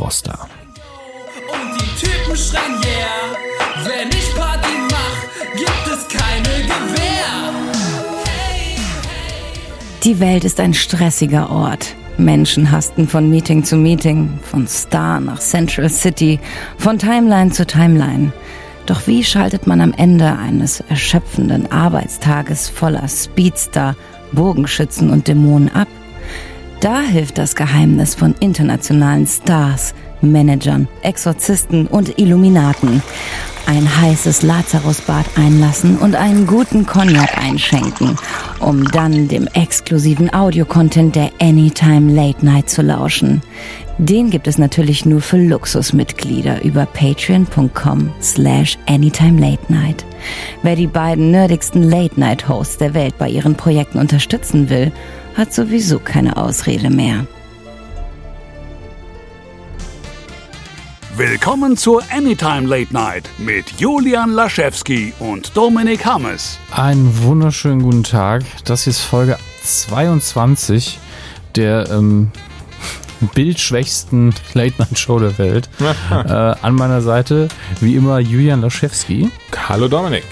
Froster. Und die Typen schreien yeah. Wenn ich Party mach, gibt es keine Gewehr. Die Welt ist ein stressiger Ort. Menschen hasten von Meeting zu Meeting, von Star nach Central City, von Timeline zu Timeline. Doch wie schaltet man am Ende eines erschöpfenden Arbeitstages voller Speedster, Bogenschützen und Dämonen ab? Da hilft das Geheimnis von internationalen Stars, Managern, Exorzisten und Illuminaten. Ein heißes Lazarusbad einlassen und einen guten Cognac einschenken, um dann dem exklusiven Audiocontent der Anytime Late Night zu lauschen. Den gibt es natürlich nur für Luxusmitglieder über patreon.com slash anytime late night. Wer die beiden nerdigsten Late Night Hosts der Welt bei ihren Projekten unterstützen will, hat sowieso keine Ausrede mehr. Willkommen zur Anytime Late Night mit Julian Laschewski und Dominik Hammes. Einen wunderschönen guten Tag. Das hier ist Folge 22 der ähm, bildschwächsten Late-Night-Show der Welt. äh, an meiner Seite, wie immer, Julian Laschewski. Hallo Dominik.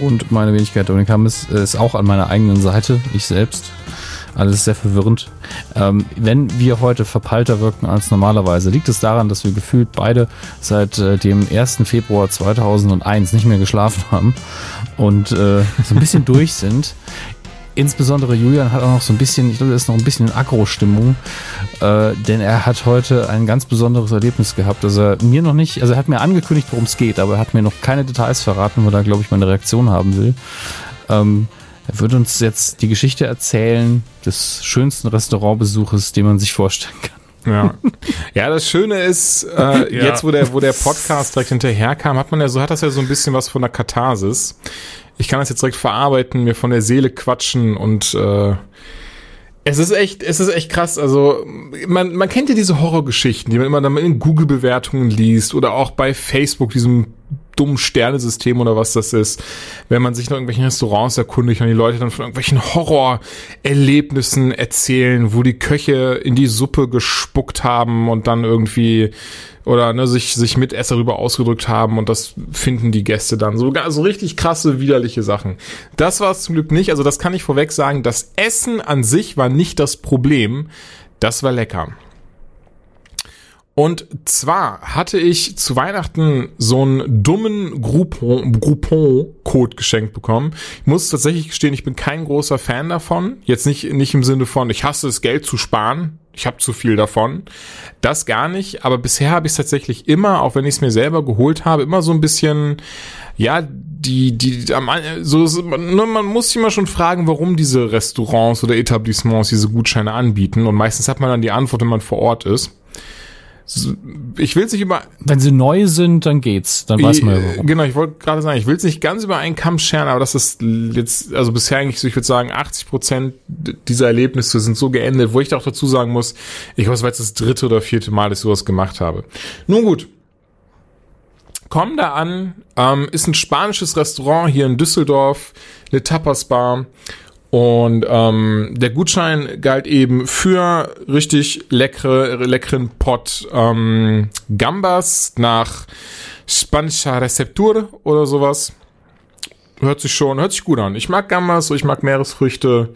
Und meine Wenigkeit Dominik Hammes ist auch an meiner eigenen Seite, ich selbst. Alles sehr verwirrend. Ähm, wenn wir heute verpeilter wirken als normalerweise, liegt es daran, dass wir gefühlt beide seit äh, dem 1. Februar 2001 nicht mehr geschlafen haben und äh, so ein bisschen durch sind. Insbesondere Julian hat auch noch so ein bisschen, ich glaube, er ist noch ein bisschen in Agro-Stimmung, äh, denn er hat heute ein ganz besonderes Erlebnis gehabt, dass er mir noch nicht, also er hat mir angekündigt, worum es geht, aber er hat mir noch keine Details verraten, weil er, glaube ich, meine Reaktion haben will. Ähm, er wird uns jetzt die Geschichte erzählen des schönsten Restaurantbesuches, den man sich vorstellen kann. Ja. ja, das Schöne ist, äh, Ja. jetzt wo der, wo der Podcast direkt hinterher kam, hat man ja so, hat das ja so ein bisschen was von der Katharsis. Ich kann das jetzt direkt verarbeiten, mir von der Seele quatschen und äh, es ist echt, es ist echt krass. Also man, man kennt ja diese Horrorgeschichten, die man immer dann in Google-Bewertungen liest oder auch bei Facebook, diesem dummen Sternesystem oder was das ist, wenn man sich nach irgendwelchen Restaurants erkundigt und die Leute dann von irgendwelchen Horrorerlebnissen erzählen, wo die Köche in die Suppe gespuckt haben und dann irgendwie oder ne, sich sich Mitesser darüber ausgedrückt haben und das finden die Gäste dann. So so richtig krasse widerliche Sachen. Das war es zum Glück nicht, also das kann ich vorweg sagen, das Essen an sich war nicht das Problem, das war lecker. Und zwar hatte ich zu Weihnachten so einen dummen Groupon- Groupon-Code geschenkt bekommen. Ich muss tatsächlich gestehen, ich bin kein großer Fan davon. Jetzt nicht, nicht im Sinne von, ich hasse es, Geld zu sparen. Ich habe zu viel davon. Das gar nicht. Aber bisher habe ich es tatsächlich immer, auch wenn ich es mir selber geholt habe, immer so ein bisschen, ja, die, die, so, nur man muss sich immer schon fragen, warum diese Restaurants oder Etablissements diese Gutscheine anbieten. Und meistens hat man dann die Antwort, wenn man vor Ort ist. Ich will es nicht über Wenn sie neu sind, dann geht's. Dann weiß man ja warum. Genau, ich wollte gerade sagen, ich will es nicht ganz über einen Kamm scheren, aber das ist jetzt, also bisher eigentlich ich würde sagen, 80 Prozent dieser Erlebnisse sind so geendet, wo ich auch dazu sagen muss, ich glaube, es war jetzt das dritte oder vierte Mal, dass ich sowas gemacht habe. Nun gut. Komm da an, ähm, ist ein spanisches Restaurant hier in Düsseldorf, eine Tapas-Bar. Und ähm, der Gutschein galt eben für richtig leckere, leckeren Pot ähm, Gambas nach spanischer Rezeptur oder sowas. Hört sich schon, hört sich gut an. Ich mag Gambas, ich mag Meeresfrüchte.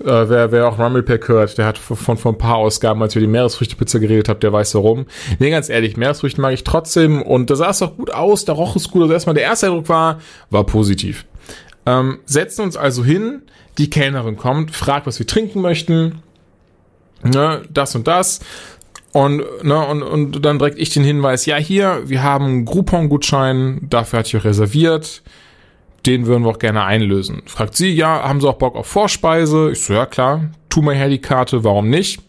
Äh, wer, wer auch Rumblepack hört, der hat von, von ein paar Ausgaben, als wir die Meeresfrüchtepizza geredet haben, der weiß warum. Nee, ganz ehrlich, Meeresfrüchte mag ich trotzdem und da sah es doch gut aus, da roch es gut. Also erstmal der erste Eindruck war, war positiv. Ähm, setzen uns also hin, die Kellnerin kommt, fragt, was wir trinken möchten, ne, das und das. Und, ne, und, und dann direkt ich den Hinweis, ja hier, wir haben einen Groupon-Gutschein, dafür hatte ich auch reserviert den würden wir auch gerne einlösen. Fragt sie, ja, haben sie auch Bock auf Vorspeise? Ich so, ja klar, tu mal her die Karte, warum nicht?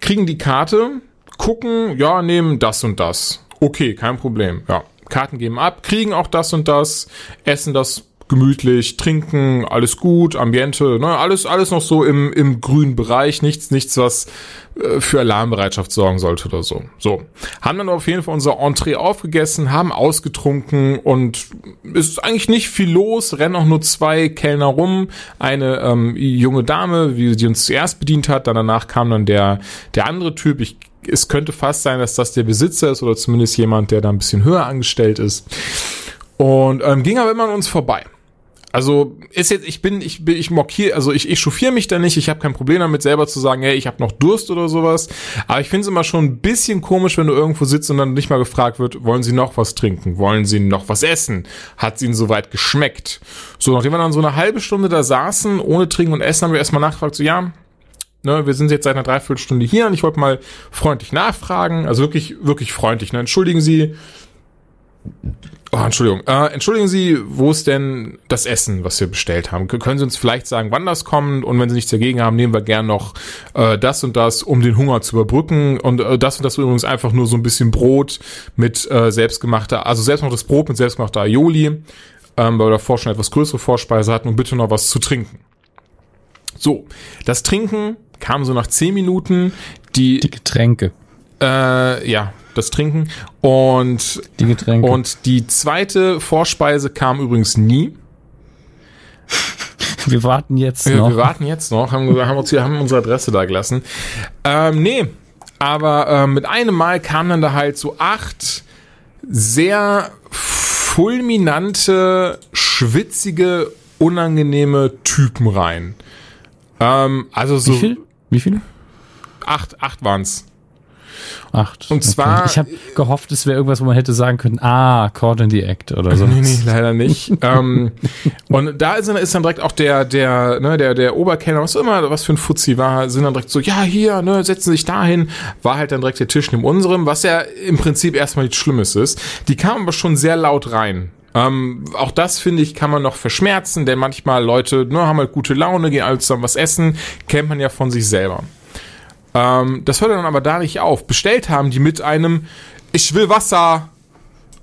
Kriegen die Karte, gucken, ja, nehmen das und das. Okay, kein Problem, ja. Karten geben ab, kriegen auch das und das, essen das gemütlich, trinken, alles gut, Ambiente, ne, alles, alles noch so im, im grünen Bereich, nichts, nichts, was äh, für Alarmbereitschaft sorgen sollte oder so. So. Haben dann auf jeden Fall unser Entree aufgegessen, haben ausgetrunken und ist eigentlich nicht viel los, rennen auch nur zwei Kellner rum, eine ähm, junge Dame, wie die uns zuerst bedient hat, dann danach kam dann der, der andere Typ, ich es könnte fast sein, dass das der Besitzer ist oder zumindest jemand, der da ein bisschen höher angestellt ist. Und ähm, ging aber immer an uns vorbei. Also ist jetzt, ich bin, ich bin, ich mockiere, also ich, ich chauffiere mich da nicht, ich habe kein Problem damit, selber zu sagen, hey, ich habe noch Durst oder sowas. Aber ich finde es immer schon ein bisschen komisch, wenn du irgendwo sitzt und dann nicht mal gefragt wird, wollen Sie noch was trinken? Wollen Sie noch was essen? Hat es Ihnen soweit geschmeckt? So, nachdem wir dann so eine halbe Stunde da saßen, ohne Trinken und Essen, haben wir erstmal nachgefragt, so ja, ne, wir sind jetzt seit einer Dreiviertelstunde hier und ich wollte mal freundlich nachfragen, also wirklich, wirklich freundlich, ne? Entschuldigen Sie, Oh, Entschuldigung. Äh, entschuldigen Sie, wo ist denn das Essen, was wir bestellt haben? Können Sie uns vielleicht sagen, wann das kommt? Und wenn Sie nichts dagegen haben, nehmen wir gern noch äh, das und das, um den Hunger zu überbrücken. Und äh, das und das übrigens einfach nur so ein bisschen Brot mit äh, selbstgemachter, also selbstgemachtes Brot mit selbstgemachter Aioli, ähm, weil wir davor schon etwas größere Vorspeise hatten und bitte noch was zu trinken. So, das Trinken kam so nach zehn Minuten. Die, Die Getränke. Äh, ja, das Trinken. Und Die Getränke. und die zweite Vorspeise kam übrigens nie. wir warten jetzt Wir, noch. wir warten jetzt noch, haben, haben uns haben unsere Adresse da gelassen. Ähm, nee, aber ähm, mit einem Mal kamen dann da halt so acht sehr fulminante, schwitzige, unangenehme Typen rein. Ähm, also so Wie viel? Wie viele? acht, acht waren's. Acht. Und zwar- Ich habe gehofft, es wäre irgendwas, wo man hätte sagen können, ah, Caught in the Act oder so. Nee, nee, leider nicht. ähm, und da ist, dann- ist dann direkt auch der, der, ne, der, der Oberkellner, was immer, was für ein Fuzzi war, sind dann direkt so, ja, hier, ne, setzen Sie sich dahin. War halt dann direkt der Tisch neben unserem, was ja im Prinzip erstmal nichts Schlimmes ist. Die kamen aber schon sehr laut rein. Ähm, auch das, finde ich, kann man noch verschmerzen, denn manchmal Leute ne, haben halt gute Laune, gehen alle zusammen was essen, kennt man ja von sich selber. Ähm, das hört dann aber da nicht auf. Bestellt haben die mit einem, ich will Wasser,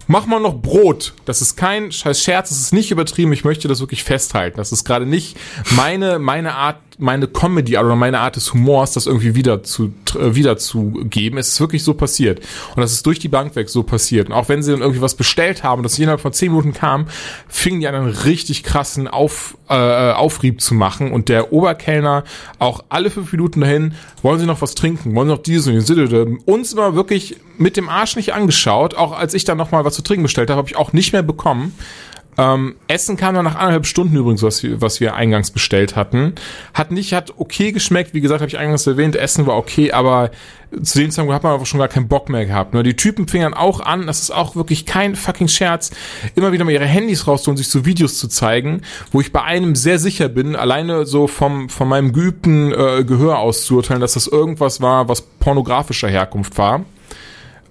mach mal noch Brot. Das ist kein scheiß Scherz, das ist nicht übertrieben. Ich möchte das wirklich festhalten. Das ist gerade nicht meine, meine Art, meine Comedy oder meine Art des Humors, das irgendwie wieder zu, äh, wiederzugeben. Es ist wirklich so passiert. Und das ist durch die Bank weg so passiert. Und auch wenn sie dann irgendwie was bestellt haben und das innerhalb von zehn Minuten kam, fingen die an, einen richtig krassen Auf, äh, Aufrieb zu machen. Und der Oberkellner auch alle fünf Minuten dahin, wollen Sie noch was trinken? Wollen Sie noch dieses und dieses? Uns immer wirklich mit dem Arsch nicht angeschaut. Auch als ich dann nochmal was zu trinken bestellt habe, habe ich auch nicht mehr bekommen. Ähm, Essen kam dann nach anderthalb Stunden übrigens, was wir, was wir eingangs bestellt hatten. Hat nicht, hat okay geschmeckt. Wie gesagt, habe ich eingangs erwähnt, Essen war okay, aber zu dem Zeitpunkt hat man einfach schon gar keinen Bock mehr gehabt. Nur die Typen fingen auch an, das ist auch wirklich kein fucking Scherz, immer wieder mal ihre Handys rauszuholen, sich so Videos zu zeigen, wo ich bei einem sehr sicher bin, alleine so vom, von meinem geübten äh, Gehör aus zu urteilen, dass das irgendwas war, was pornografischer Herkunft war.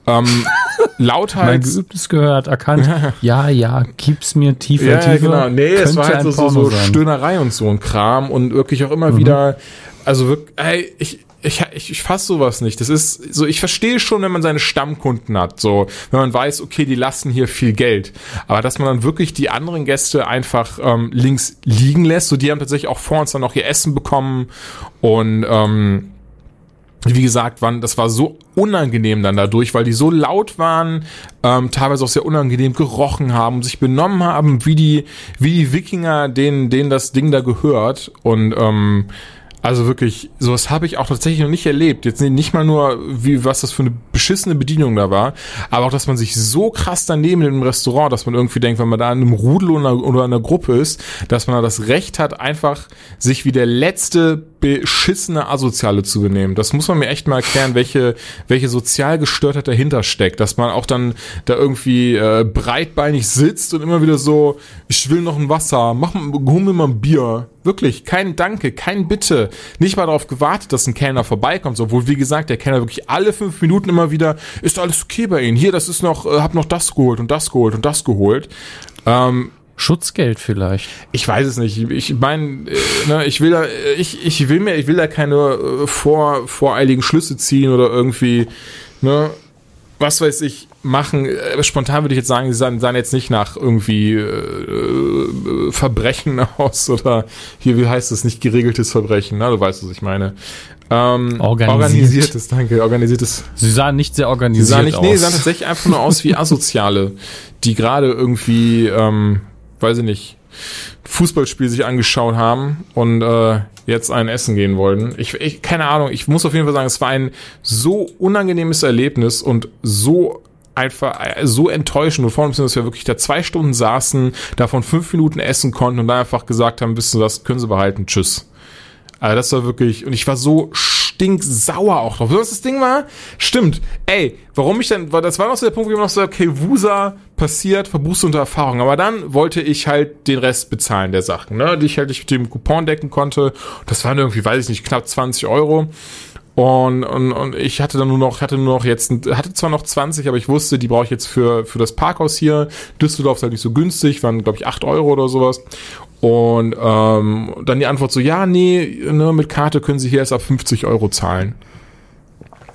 Ähm, Mein lauthals geübtes gehört, erkannt. ja, ja, gib's mir tiefer, Ja, tiefer. genau. Nee, es Könnte war halt so, so, so. Stöhnerei und so ein Kram und wirklich auch immer wieder, also wirklich, ey, ich, ich, ich, ich fass sowas nicht. Das ist so, ich verstehe schon, wenn man seine Stammkunden hat, so, wenn man weiß, okay, die lassen hier viel Geld. Aber dass man dann wirklich die anderen Gäste einfach ähm, links liegen lässt, so die haben tatsächlich auch vor uns dann noch ihr Essen bekommen und ähm, wie gesagt, waren, das war so unangenehm dann dadurch, weil die so laut waren, ähm, teilweise auch sehr unangenehm gerochen haben, sich benommen haben, wie die, wie die Wikinger, denen, denen das Ding da gehört. Und ähm, Also wirklich, sowas habe ich auch tatsächlich noch nicht erlebt. Jetzt nicht mal nur, wie was das für eine beschissene Bedienung da war, aber auch, dass man sich so krass daneben in einem Restaurant, dass man irgendwie denkt, wenn man da in einem Rudel oder, in einer Gruppe ist, dass man da das Recht hat, einfach sich wie der letzte beschissene Asoziale zu benehmen. Das muss man mir echt mal erklären, welche, welche Sozialgestörtheit dahinter steckt. Dass man auch dann da irgendwie äh, breitbeinig sitzt und immer wieder so, ich will noch ein Wasser, mach, hol mir mal ein Bier. Wirklich, kein Danke, kein Bitte. Nicht mal darauf gewartet, dass ein Kellner vorbeikommt, obwohl, wie gesagt, der Kellner wirklich alle fünf Minuten immer wieder, ist alles okay bei Ihnen? Hier, das ist noch, äh, hab noch das geholt und das geholt und das geholt. Ähm, Schutzgeld vielleicht. ich weiß es nicht. Ich meine, äh, ne, ich will da, äh, ich, ich will mir, ich will da keine äh, vor, voreiligen Schlüsse ziehen oder irgendwie, ne, was weiß ich, machen. Äh, Spontan würde ich jetzt sagen, sie sahen, sahen jetzt nicht nach irgendwie äh, äh, Verbrechen aus oder hier, wie heißt es, nicht geregeltes Verbrechen, ne? Du weißt, was ich meine. Ähm, Organisiert. Organisiertes, danke, organisiertes Sie sahen nicht sehr organisiert sahen nicht, aus. nee, die sahen tatsächlich einfach nur aus wie Asoziale, die gerade irgendwie, ähm, weiß ich nicht, Fußballspiel sich angeschaut haben und äh, jetzt ein Essen gehen wollten. Ich, ich, keine Ahnung, ich muss auf jeden Fall sagen, es war ein so unangenehmes Erlebnis und so einfach äh, so enttäuschend und vor allem, dass wir wirklich da zwei Stunden saßen, davon fünf Minuten essen konnten und dann einfach gesagt haben, wissen Sie was, können Sie behalten, tschüss. Also das war wirklich, und ich war so stinksauer auch drauf. Was das Ding war? Stimmt. Ey, warum ich dann, war das war noch so der Punkt, wo ich noch so, okay, Wusa passiert, verbuchst unter Erfahrung. Aber dann wollte ich halt den Rest bezahlen der Sachen, ne, die ich halt nicht mit dem Coupon decken konnte. Das waren irgendwie, weiß ich nicht, knapp 20 Euro. Und, und, und ich hatte dann nur noch, hatte nur noch jetzt, hatte zwar noch 20, aber ich wusste, die brauche ich jetzt für, für das Parkhaus hier. Düsseldorf ist halt nicht so günstig, waren, glaube ich, 8 Euro oder sowas. Und ähm, dann die Antwort so, ja, nee, ne, mit Karte können Sie hier erst ab 50 Euro zahlen.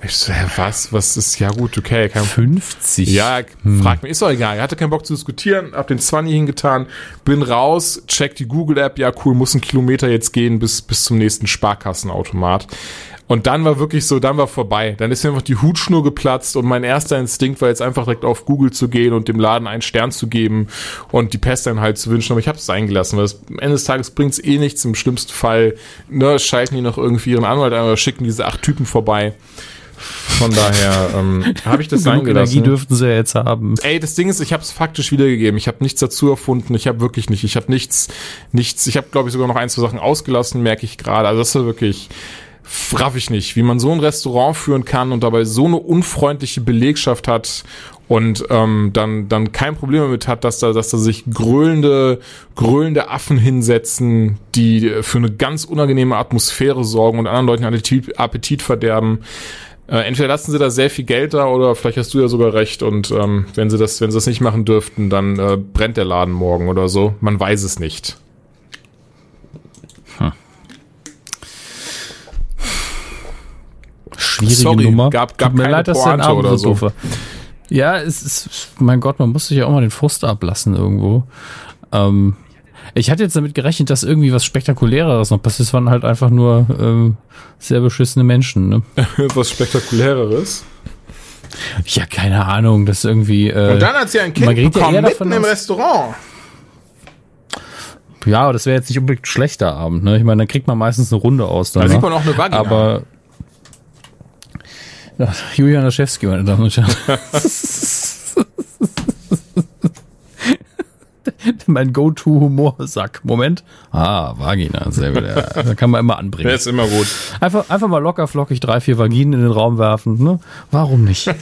Ich so, hä, was? Was ist, ja gut, okay, kein 50. ja, frag mich, ist doch egal. Er hatte keinen Bock zu diskutieren, hab den 20 hingetan, bin raus, check die Google-App, ja cool, muss einen Kilometer jetzt gehen bis, bis zum nächsten Sparkassenautomat. Und dann war wirklich so, dann war vorbei. Dann ist mir einfach die Hutschnur geplatzt und mein erster Instinkt war jetzt einfach direkt auf Google zu gehen und dem Laden einen Stern zu geben und die Pest dann halt zu wünschen. Aber ich habe es eingelassen, weil es, am Ende des Tages bringt's eh nichts. Im schlimmsten Fall ne, schalten die noch irgendwie ihren Anwalt ein oder schicken diese acht Typen vorbei. Von daher ähm, habe ich das sein Genug Energie gelassen. dürften sie ja jetzt haben. Ey, das Ding ist, ich habe es faktisch wiedergegeben. Ich habe nichts dazu erfunden. Ich habe wirklich nicht. Ich habe nichts, nichts. Ich habe, glaube ich, sogar noch ein, zwei Sachen ausgelassen, merke ich gerade. Also das war wirklich raff ich nicht, wie man so ein Restaurant führen kann und dabei so eine unfreundliche Belegschaft hat und ähm, dann dann kein Problem damit hat, dass da dass da sich gröhlende gröhlende Affen hinsetzen, die für eine ganz unangenehme Atmosphäre sorgen und anderen Leuten Appetit, Appetit verderben. Äh, entweder lassen sie da sehr viel Geld da oder vielleicht hast du ja sogar recht und ähm, wenn sie das wenn sie das nicht machen dürften, dann äh, brennt der Laden morgen oder so. Man weiß es nicht. Schwierige Sorry, Nummer. gab- gab Tut mir keine leid, dass Pointe Abend oder so. doof. Ja, es ist, mein Gott, man muss sich ja auch mal den Frust ablassen irgendwo. Ähm, ich hatte jetzt damit gerechnet, dass irgendwie was Spektakuläreres noch passiert. Es waren halt einfach nur ähm, sehr beschissene Menschen. Ne? Was spektakuläreres. Ja, keine Ahnung, das irgendwie. Äh, Und dann hat sie ein Kind ja bekommen, eher mitten im Restaurant. ja, aber das wäre jetzt nicht unbedingt ein schlechter Abend. Ne? Ich meine, dann kriegt man meistens eine Runde aus. Dann, Da ne? sieht man auch eine Vagina. Aber ja, Julian Laschewski, meine Damen und Herren. mein Go-To-Humorsack. Moment. Ah, Vagina, sehr gut. Ja, da kann man immer anbringen. Der ist immer gut. Einfach, einfach mal locker flockig drei, vier Vaginen in den Raum werfen. Ne? Warum nicht?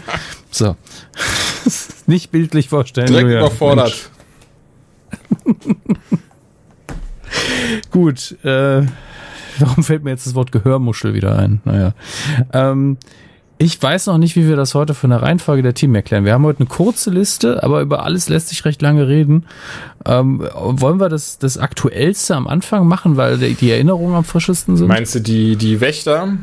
So. nicht bildlich vorstellen. Direkt Julian. überfordert. Gut, äh, warum fällt mir jetzt das Wort Gehörmuschel wieder ein? Naja. Ähm, ich weiß noch nicht, wie wir das heute von der Reihenfolge der Team erklären. Wir haben heute eine kurze Liste, aber über alles lässt sich recht lange reden. Ähm, wollen wir das, das Aktuellste am Anfang machen, weil die, Erinnerungen am frischesten sind? Meinst du die, die Wächter?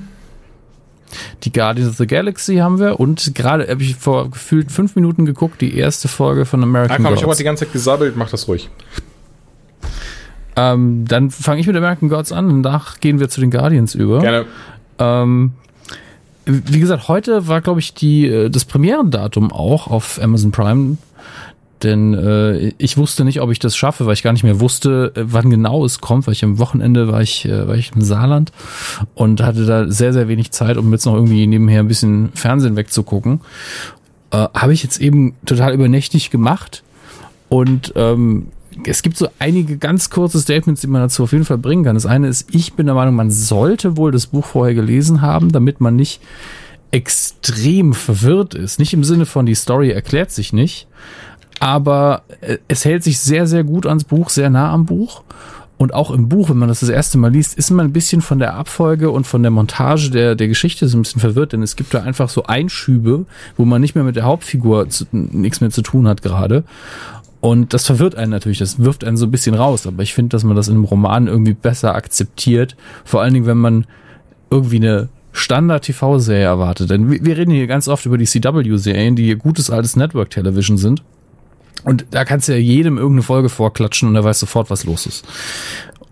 die Guardians of the Galaxy haben wir und gerade habe ich vor gefühlt fünf Minuten geguckt, die erste Folge von Ah, American komm, ich habe Gods. die ganze Zeit gesabbelt, mach das ruhig. Ähm, dann fange ich mit American Gods an, danach gehen wir zu den Guardians über. Gerne. Ähm, wie gesagt, heute war, glaube ich, die, äh, das Premierendatum auch auf Amazon Prime. denn äh, ich wusste nicht, ob ich das schaffe, weil ich gar nicht mehr wusste, äh, wann genau es kommt, weil ich am Wochenende war ich, äh, war ich im Saarland und hatte da sehr, sehr wenig Zeit, um jetzt noch irgendwie nebenher ein bisschen Fernsehen wegzugucken. Äh, Habe ich jetzt eben total übernächtig gemacht und ähm, es gibt so einige ganz kurze Statements, die man dazu auf jeden Fall bringen kann. Das eine ist, ich bin der Meinung, man sollte wohl das Buch vorher gelesen haben, damit man nicht extrem verwirrt ist. Nicht im Sinne von, die Story erklärt sich nicht, aber äh, es hält sich sehr, sehr gut ans Buch, sehr nah am Buch. Und auch im Buch, wenn man das das erste Mal liest, ist man ein bisschen von der Abfolge und von der Montage der, der Geschichte so ein bisschen verwirrt, denn es gibt da einfach so Einschübe, wo man nicht mehr mit der Hauptfigur zu, nichts mehr zu tun hat gerade. Und das verwirrt einen natürlich, das wirft einen so ein bisschen raus. Aber ich finde, dass man das in einem Roman irgendwie besser akzeptiert. Vor allen Dingen, wenn man irgendwie eine Standard-TV-Serie erwartet. Denn wir reden hier ganz oft über die CW-Serien, die gutes altes Network-Television sind. Und da kannst du ja jedem irgendeine Folge vorklatschen und er weiß sofort, was los ist.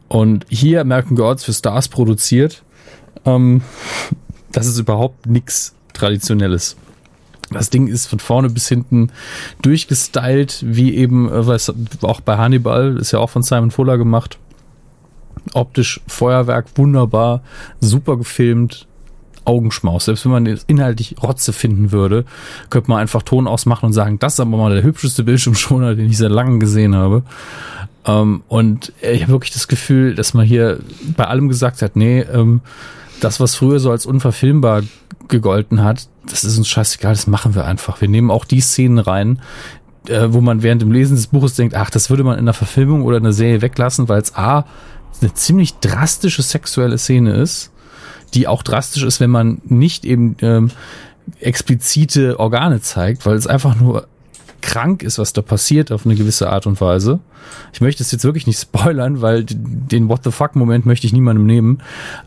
Und hier American Gods für Stars produziert, ähm, das ist überhaupt nichts Traditionelles. Das Ding ist von vorne bis hinten durchgestylt, wie eben, äh, weiß, auch bei Hannibal, ist ja auch von Simon Fuller gemacht. Optisch Feuerwerk, wunderbar, super gefilmt, Augenschmaus. Selbst wenn man inhaltlich Rotze finden würde, könnte man einfach Ton ausmachen und sagen, das ist aber mal der hübscheste Bildschirmschoner, den ich seit langem gesehen habe. Ähm, und ich habe wirklich das Gefühl, dass man hier bei allem gesagt hat, nee, ähm, das, was früher so als unverfilmbar gegolten hat, das ist uns scheißegal, das machen wir einfach. Wir nehmen auch die Szenen rein, äh, wo man während dem Lesen des Buches denkt, ach, das würde man in einer Verfilmung oder in einer Serie weglassen, weil es A, eine ziemlich drastische sexuelle Szene ist, die auch drastisch ist, wenn man nicht eben ähm, explizite Organe zeigt, weil es einfach nur krank ist, was da passiert auf eine gewisse Art und Weise. Ich möchte es jetzt wirklich nicht spoilern, weil den What the fuck Moment möchte ich niemandem nehmen.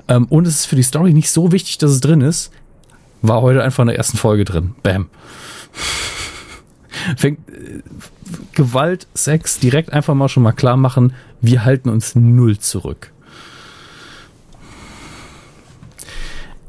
Ähm, und es ist für die Story nicht so wichtig, dass es drin ist. War heute einfach in der ersten Folge drin. Bam. Fängt äh, Gewalt, Sex direkt einfach mal schon mal klar machen, wir halten uns null zurück.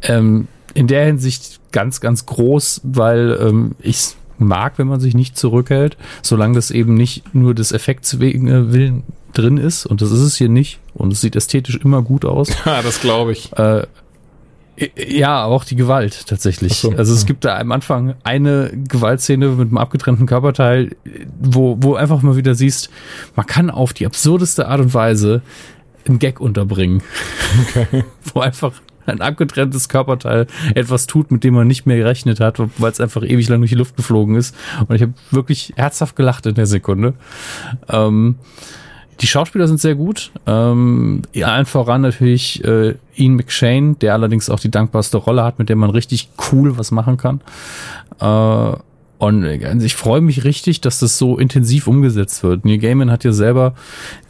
Ähm, in der Hinsicht ganz, ganz groß, weil ähm, ich mag, wenn man sich nicht zurückhält, solange das eben nicht nur des Effekts wegen äh, Willen drin ist. Und das ist es hier nicht. Und es sieht ästhetisch immer gut aus. Ja, das glaube ich. Äh, ja, auch die Gewalt tatsächlich. So, also es ja. gibt da am Anfang eine Gewaltszene mit einem abgetrennten Körperteil, wo, wo einfach mal wieder siehst, man kann auf die absurdeste Art und Weise einen Gag unterbringen. Okay. wo einfach ein abgetrenntes Körperteil etwas tut, mit dem man nicht mehr gerechnet hat, weil es einfach ewig lang durch die Luft geflogen ist. Und ich habe wirklich herzhaft gelacht in der Sekunde. Ähm, die Schauspieler sind sehr gut. Ähm, allen voran natürlich äh, Ian McShane, der allerdings auch die dankbarste Rolle hat, mit der man richtig cool was machen kann. Äh, und also ich freue mich richtig, dass das so intensiv umgesetzt wird. Neil Gaiman hat ja selber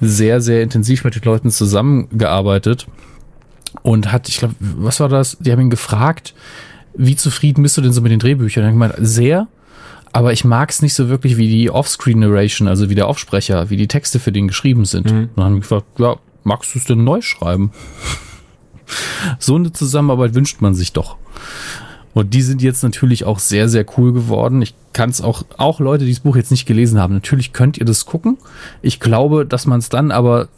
sehr, sehr intensiv mit den Leuten zusammengearbeitet und hat, ich glaube, was war das? Die haben ihn gefragt, wie zufrieden bist du denn so mit den Drehbüchern? Und er hat gemeint, sehr, aber ich mag es nicht so wirklich wie die Offscreen-Narration, also wie der Aufsprecher, wie die Texte für den geschrieben sind. Mhm. Und dann haben wir gefragt, ja, magst du es denn neu schreiben? so eine Zusammenarbeit wünscht man sich doch. Und die sind jetzt natürlich auch sehr, sehr cool geworden. Ich kann es auch, auch Leute, die das Buch jetzt nicht gelesen haben, natürlich könnt ihr das gucken. Ich glaube, dass man es dann aber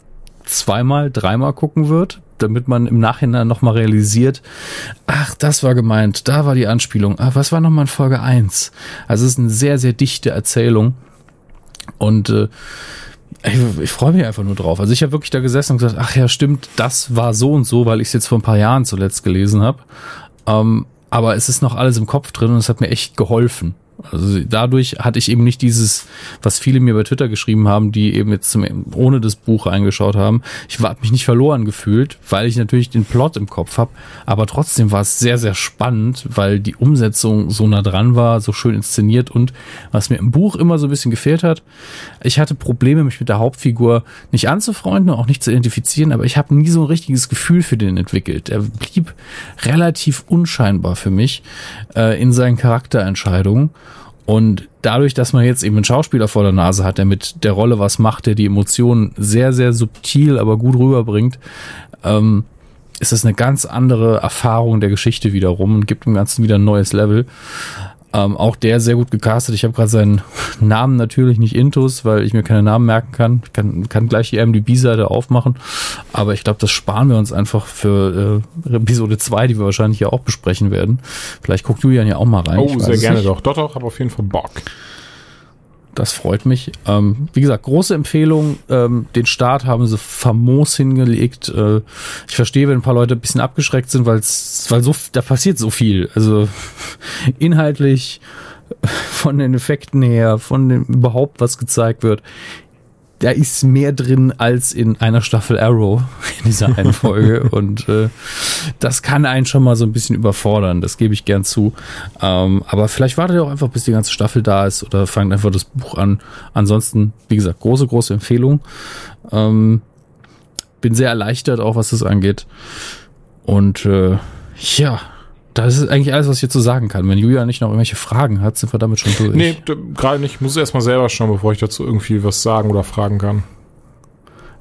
zweimal, dreimal gucken wird, damit man im Nachhinein nochmal realisiert, ach, das war gemeint, da war die Anspielung, ach, was war nochmal in Folge 1? Also es ist eine sehr, sehr dichte Erzählung und äh, ich, ich freue mich einfach nur drauf. Also ich habe wirklich da gesessen und gesagt, ach ja, stimmt, das war so und so, weil ich es jetzt vor ein paar Jahren zuletzt gelesen habe. Ähm, aber es ist noch alles im Kopf drin und es hat mir echt geholfen. Also dadurch hatte ich eben nicht dieses, was viele mir bei Twitter geschrieben haben, die eben jetzt zum, ohne das Buch eingeschaut haben. Ich habe mich nicht verloren gefühlt, weil ich natürlich den Plot im Kopf habe. Aber trotzdem war es sehr, sehr spannend, weil die Umsetzung so nah dran war, so schön inszeniert und was mir im Buch immer so ein bisschen gefehlt hat. Ich hatte Probleme, mich mit der Hauptfigur nicht anzufreunden, auch nicht zu identifizieren, aber ich habe nie so ein richtiges Gefühl für den entwickelt. Er blieb relativ unscheinbar für mich äh, in seinen Charakterentscheidungen. Und dadurch, dass man jetzt eben einen Schauspieler vor der Nase hat, der mit der Rolle was macht, der die Emotionen sehr, sehr subtil, aber gut rüberbringt, ähm, ist das eine ganz andere Erfahrung der Geschichte wiederum und gibt dem Ganzen wieder ein neues Level. Ähm, auch der sehr gut gecastet. Ich habe gerade seinen Namen natürlich nicht intus, weil ich mir keine Namen merken kann. Ich kann, kann gleich die MDB-Seite aufmachen. Aber ich glaube, das sparen wir uns einfach für äh, Episode 2, die wir wahrscheinlich ja auch besprechen werden. Vielleicht guckt Julian ja auch mal rein. Oh, sehr gerne nicht. doch. Doch, doch, habe auf jeden Fall Bock. Das freut mich. Ähm, wie gesagt, große Empfehlung. Ähm, den Start haben sie famos hingelegt. Äh, ich verstehe, wenn ein paar Leute ein bisschen abgeschreckt sind, weil so da passiert so viel. Also inhaltlich, von den Effekten her, von dem überhaupt was gezeigt wird. Da ist mehr drin als in einer Staffel Arrow in dieser einen Folge und äh, das kann einen schon mal so ein bisschen überfordern, das gebe ich gern zu. Ähm, aber vielleicht wartet ihr auch einfach, bis die ganze Staffel da ist oder fangt einfach das Buch an. Ansonsten, wie gesagt, große, große Empfehlung. Ähm, bin sehr erleichtert auch, was das angeht. Und äh, ja, das ist eigentlich alles, was ich hierzu sagen kann. Wenn Julia nicht noch irgendwelche Fragen hat, sind wir damit schon durch. Nee, gerade nicht. Ich muss erst mal selber schauen, bevor ich dazu irgendwie was sagen oder fragen kann.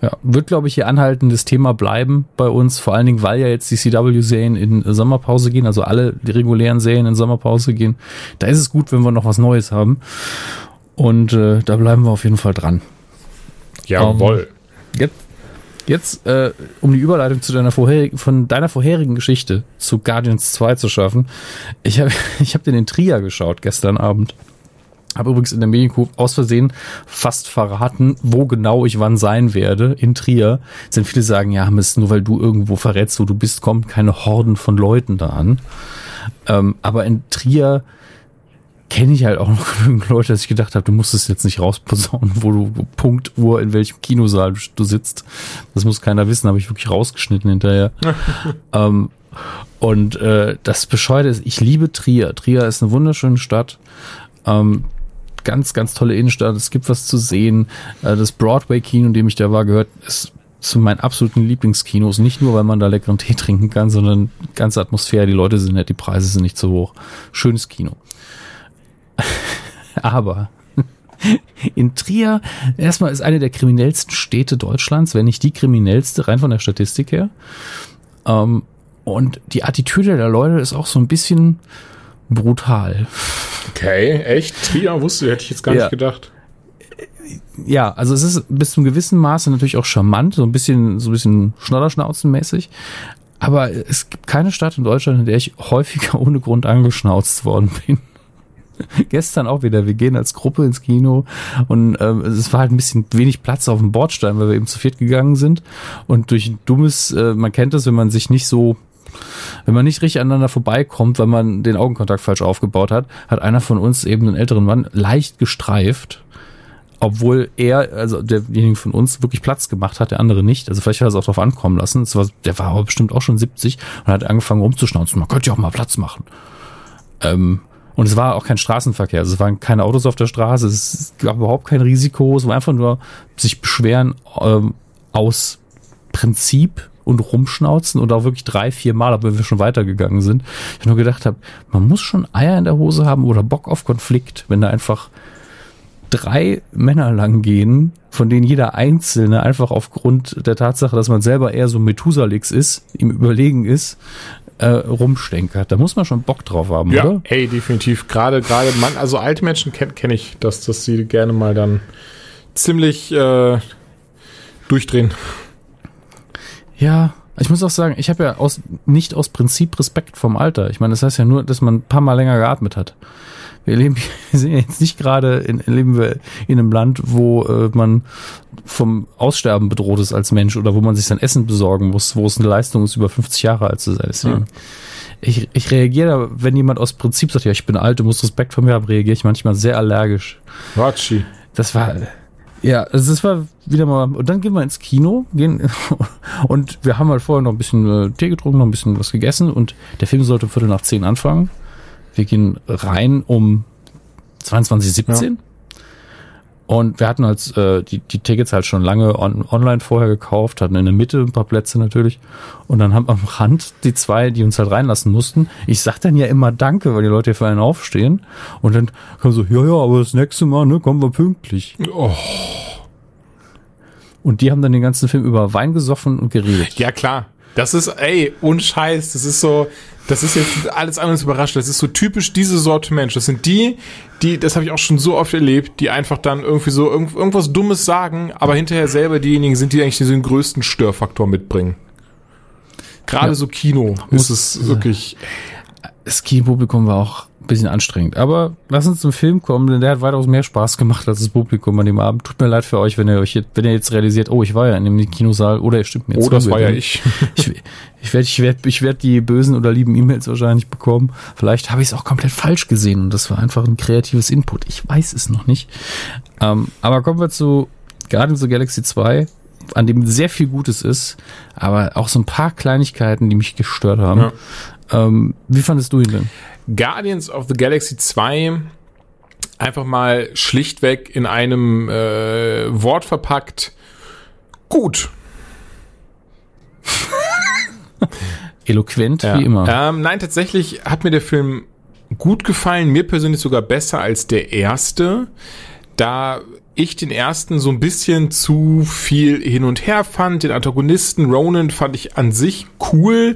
Ja, wird, glaube ich, hier anhaltendes Thema bleiben bei uns, vor allen Dingen, weil ja jetzt die CW-Serien in Sommerpause gehen, also alle die regulären Serien in Sommerpause gehen. Da ist es gut, wenn wir noch was Neues haben. Und äh, da bleiben wir auf jeden Fall dran. Jawohl. Jetzt, jetzt äh, um die Überleitung zu deiner vorherigen, von deiner vorherigen Geschichte zu Guardians 2 zu schaffen. Ich habe ich hab den in Trier geschaut gestern Abend. Habe übrigens in der Medienkuh aus Versehen fast verraten, wo genau ich wann sein werde. In Trier sind viele sagen, ja, Mist, nur weil du irgendwo verrätst, wo du bist, kommen keine Horden von Leuten da an. Ähm, aber in Trier kenne ich halt auch noch genügend Leute, dass ich gedacht habe, du musst es jetzt nicht rausposaunen, wo du Punkt Uhr in welchem Kinosaal du sitzt. Das muss keiner wissen, habe ich wirklich rausgeschnitten hinterher. ähm, und äh, das Bescheuerte ist, ich liebe Trier. Trier ist eine wunderschöne Stadt. Ähm, ganz, ganz tolle Innenstadt. Es gibt was zu sehen. Äh, das Broadway-Kino, in dem ich da war, gehört ist zu meinen absoluten Lieblingskinos. Nicht nur, weil man da leckeren Tee trinken kann, sondern ganze Atmosphäre. Die Leute sind nett, die Preise sind nicht zu hoch. Schönes Kino. Aber in Trier, erstmal ist eine der kriminellsten Städte Deutschlands, wenn nicht die kriminellste, rein von der Statistik her. Ähm, und die Attitüde der Leute ist auch so ein bisschen brutal. Okay, echt? Trier wusste, hätte ich jetzt gar Ja. nicht gedacht. Ja, also es ist bis zum gewissen Maße natürlich auch charmant, so ein bisschen, so ein bisschen Schnodderschnauzenmäßig. Aber es gibt keine Stadt in Deutschland, in der ich häufiger ohne Grund angeschnauzt worden bin. Gestern auch wieder. Wir gehen als Gruppe ins Kino und ähm, es war halt ein bisschen wenig Platz auf dem Bordstein, weil wir eben zu viert gegangen sind. Und durch ein dummes, äh, man kennt das, wenn man sich nicht so, wenn man nicht richtig aneinander vorbeikommt, weil man den Augenkontakt falsch aufgebaut hat, hat einer von uns eben einen älteren Mann leicht gestreift obwohl er, also derjenige von uns, wirklich Platz gemacht hat, der andere nicht. Also vielleicht hat er es auch drauf ankommen lassen. Es war, der war aber bestimmt auch schon 70 und hat angefangen rumzuschnauzen. Man könnte ja auch mal Platz machen. Ähm, und es war auch kein Straßenverkehr. Also es waren keine Autos auf der Straße. Es gab überhaupt kein Risiko. Es war einfach nur sich beschweren ähm, aus Prinzip und rumschnauzen und auch wirklich drei, vier Mal, aber wir schon weitergegangen sind. Ich nur gedacht habe, man muss schon Eier in der Hose haben oder Bock auf Konflikt, wenn da einfach drei Männer lang gehen, von denen jeder Einzelne einfach aufgrund der Tatsache, dass man selber eher so Methusalix ist, ihm überlegen ist, äh, rumstenkert. Da muss man schon Bock drauf haben, Ja, oder? ey, definitiv. Gerade, gerade, man, also alte Menschen kenne kenn ich, dass, dass sie gerne mal dann ziemlich äh, durchdrehen. Ja, ich muss auch sagen, ich habe ja aus, nicht aus Prinzip Respekt vom Alter. Ich meine, das heißt ja nur, dass man ein paar Mal länger geatmet hat. Wir leben, wir sind jetzt nicht gerade in, leben wir in einem Land, wo äh, man vom Aussterben bedroht ist als Mensch oder wo man sich sein Essen besorgen muss, wo es eine Leistung ist, über 50 Jahre alt zu sein. Deswegen, Ja. ich, ich reagiere, da, wenn jemand aus Prinzip sagt, ja, ich bin alt, du musst Respekt vor mir haben, reagiere ich manchmal sehr allergisch. Watschi. Das war, ja, also das war wieder mal, und dann gehen wir ins Kino, gehen, und wir haben halt vorher noch ein bisschen äh, Tee getrunken, noch ein bisschen was gegessen, und der Film sollte um Viertel nach zehn anfangen. Wir gehen rein um 22.17 Und wir hatten als äh, die, die Tickets halt schon lange on, online vorher gekauft, hatten in der Mitte ein paar Plätze natürlich. Und dann haben am Rand die zwei, die uns halt reinlassen mussten. Ich sag dann ja immer Danke, weil die Leute hier für einen aufstehen. Und dann kommen so, ja, ja, aber das nächste Mal, ne, kommen wir pünktlich. Oh. Und die haben dann den ganzen Film über Wein gesoffen und geredet. Ja, klar. Das ist, ey, ohne Scheiß, das ist so, das ist jetzt alles anderes überrascht. Das ist so typisch diese Sorte Mensch. Das sind die, die, das habe ich auch schon so oft erlebt, die einfach dann irgendwie so irgend, irgendwas Dummes sagen, aber hinterher selber diejenigen sind, die eigentlich diesen größten Störfaktor mitbringen. Gerade Ja. so Kino ist es wirklich. Das Kinopublikum war auch bisschen anstrengend. Aber lass uns zum Film kommen, denn der hat weitaus mehr Spaß gemacht als das Publikum an dem Abend. Tut mir leid für euch, wenn ihr euch jetzt, wenn ihr jetzt realisiert, oh, ich war ja in dem Kinosaal oder ihr stimmt mir Oh, zu, das war ja ich. Ich, ich werde ich werd, ich werd die bösen oder lieben E-Mails wahrscheinlich bekommen. Vielleicht habe ich es auch komplett falsch gesehen und das war einfach ein kreatives Input. Ich weiß es noch nicht. Ähm, aber kommen wir zu Guardians of the Galaxy 2, an dem sehr viel Gutes ist, aber auch so ein paar Kleinigkeiten, die mich gestört haben. Ja. Ähm, wie fandest du ihn denn? Guardians of the Galaxy 2 einfach mal schlichtweg in einem äh, Wort verpackt. Gut. Eloquent Ja. wie immer. Ähm, nein, tatsächlich hat mir der Film gut gefallen, mir persönlich sogar besser als der erste, da ich den ersten so ein bisschen zu viel hin und her fand. Den Antagonisten Ronan fand ich an sich cool.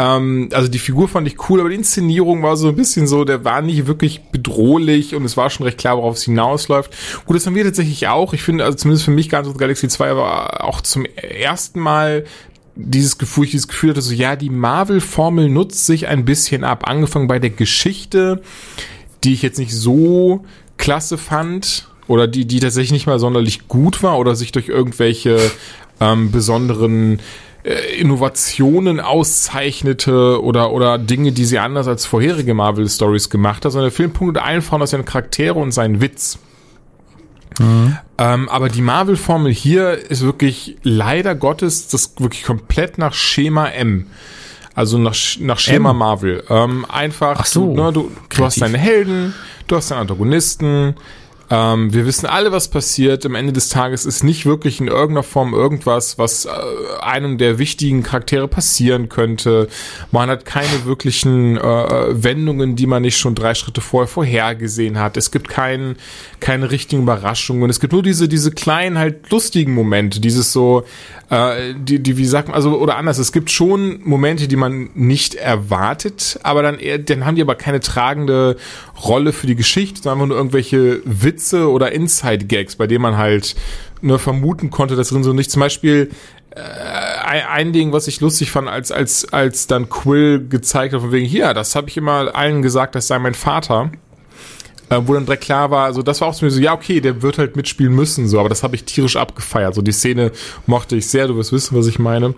Ähm, also die Figur fand ich cool, aber die Inszenierung war so ein bisschen so, der war nicht wirklich bedrohlich und es war schon recht klar, worauf es hinausläuft. Gut, das haben wir tatsächlich auch. Ich finde, also zumindest für mich Guardians of the Galaxy 2 war auch zum ersten Mal dieses Gefühl, ich dieses Gefühl hatte, so ja, die Marvel-Formel nutzt sich ein bisschen ab. Angefangen bei der Geschichte, die ich jetzt nicht so klasse fand oder die, die tatsächlich nicht mal sonderlich gut war oder sich durch irgendwelche ähm, besonderen Innovationen auszeichnete oder, oder Dinge, die sie anders als vorherige Marvel-Stories gemacht hat, sondern der Film punktet einfach aus seinen Charaktere und seinen Witz. Ähm, aber die Marvel-Formel hier ist wirklich leider Gottes das wirklich komplett nach Schema M. Also nach, nach Schema M? Marvel. Ähm, einfach, Ach so, du, ne, du, du hast deine Helden, du hast deine Antagonisten. Ähm, wir wissen alle, was passiert. Am Ende des Tages ist nicht wirklich in irgendeiner Form irgendwas, was äh, einem der wichtigen Charaktere passieren könnte. Man hat keine wirklichen äh, Wendungen, die man nicht schon drei Schritte vorher vorhergesehen hat. Es gibt kein, keine richtigen Überraschungen. Es gibt nur diese, diese kleinen, halt lustigen Momente, dieses so, äh, die, die, wie sagt man, also, oder anders, es gibt schon Momente, die man nicht erwartet, aber dann dann haben die aber keine tragende Rolle für die Geschichte, sondern nur irgendwelche Witze oder Inside-Gags, bei denen man halt nur vermuten konnte, dass drin so nicht, zum Beispiel, äh, ein, Ding, was ich lustig fand, als, als, als dann Quill gezeigt hat, von wegen, hier, das habe ich immer allen gesagt, das sei mein Vater äh, wo dann direkt klar war, also das war auch so, ja, okay, der wird halt mitspielen müssen, so, aber das habe ich tierisch abgefeiert. So, die Szene mochte ich sehr, du wirst wissen, was ich meine.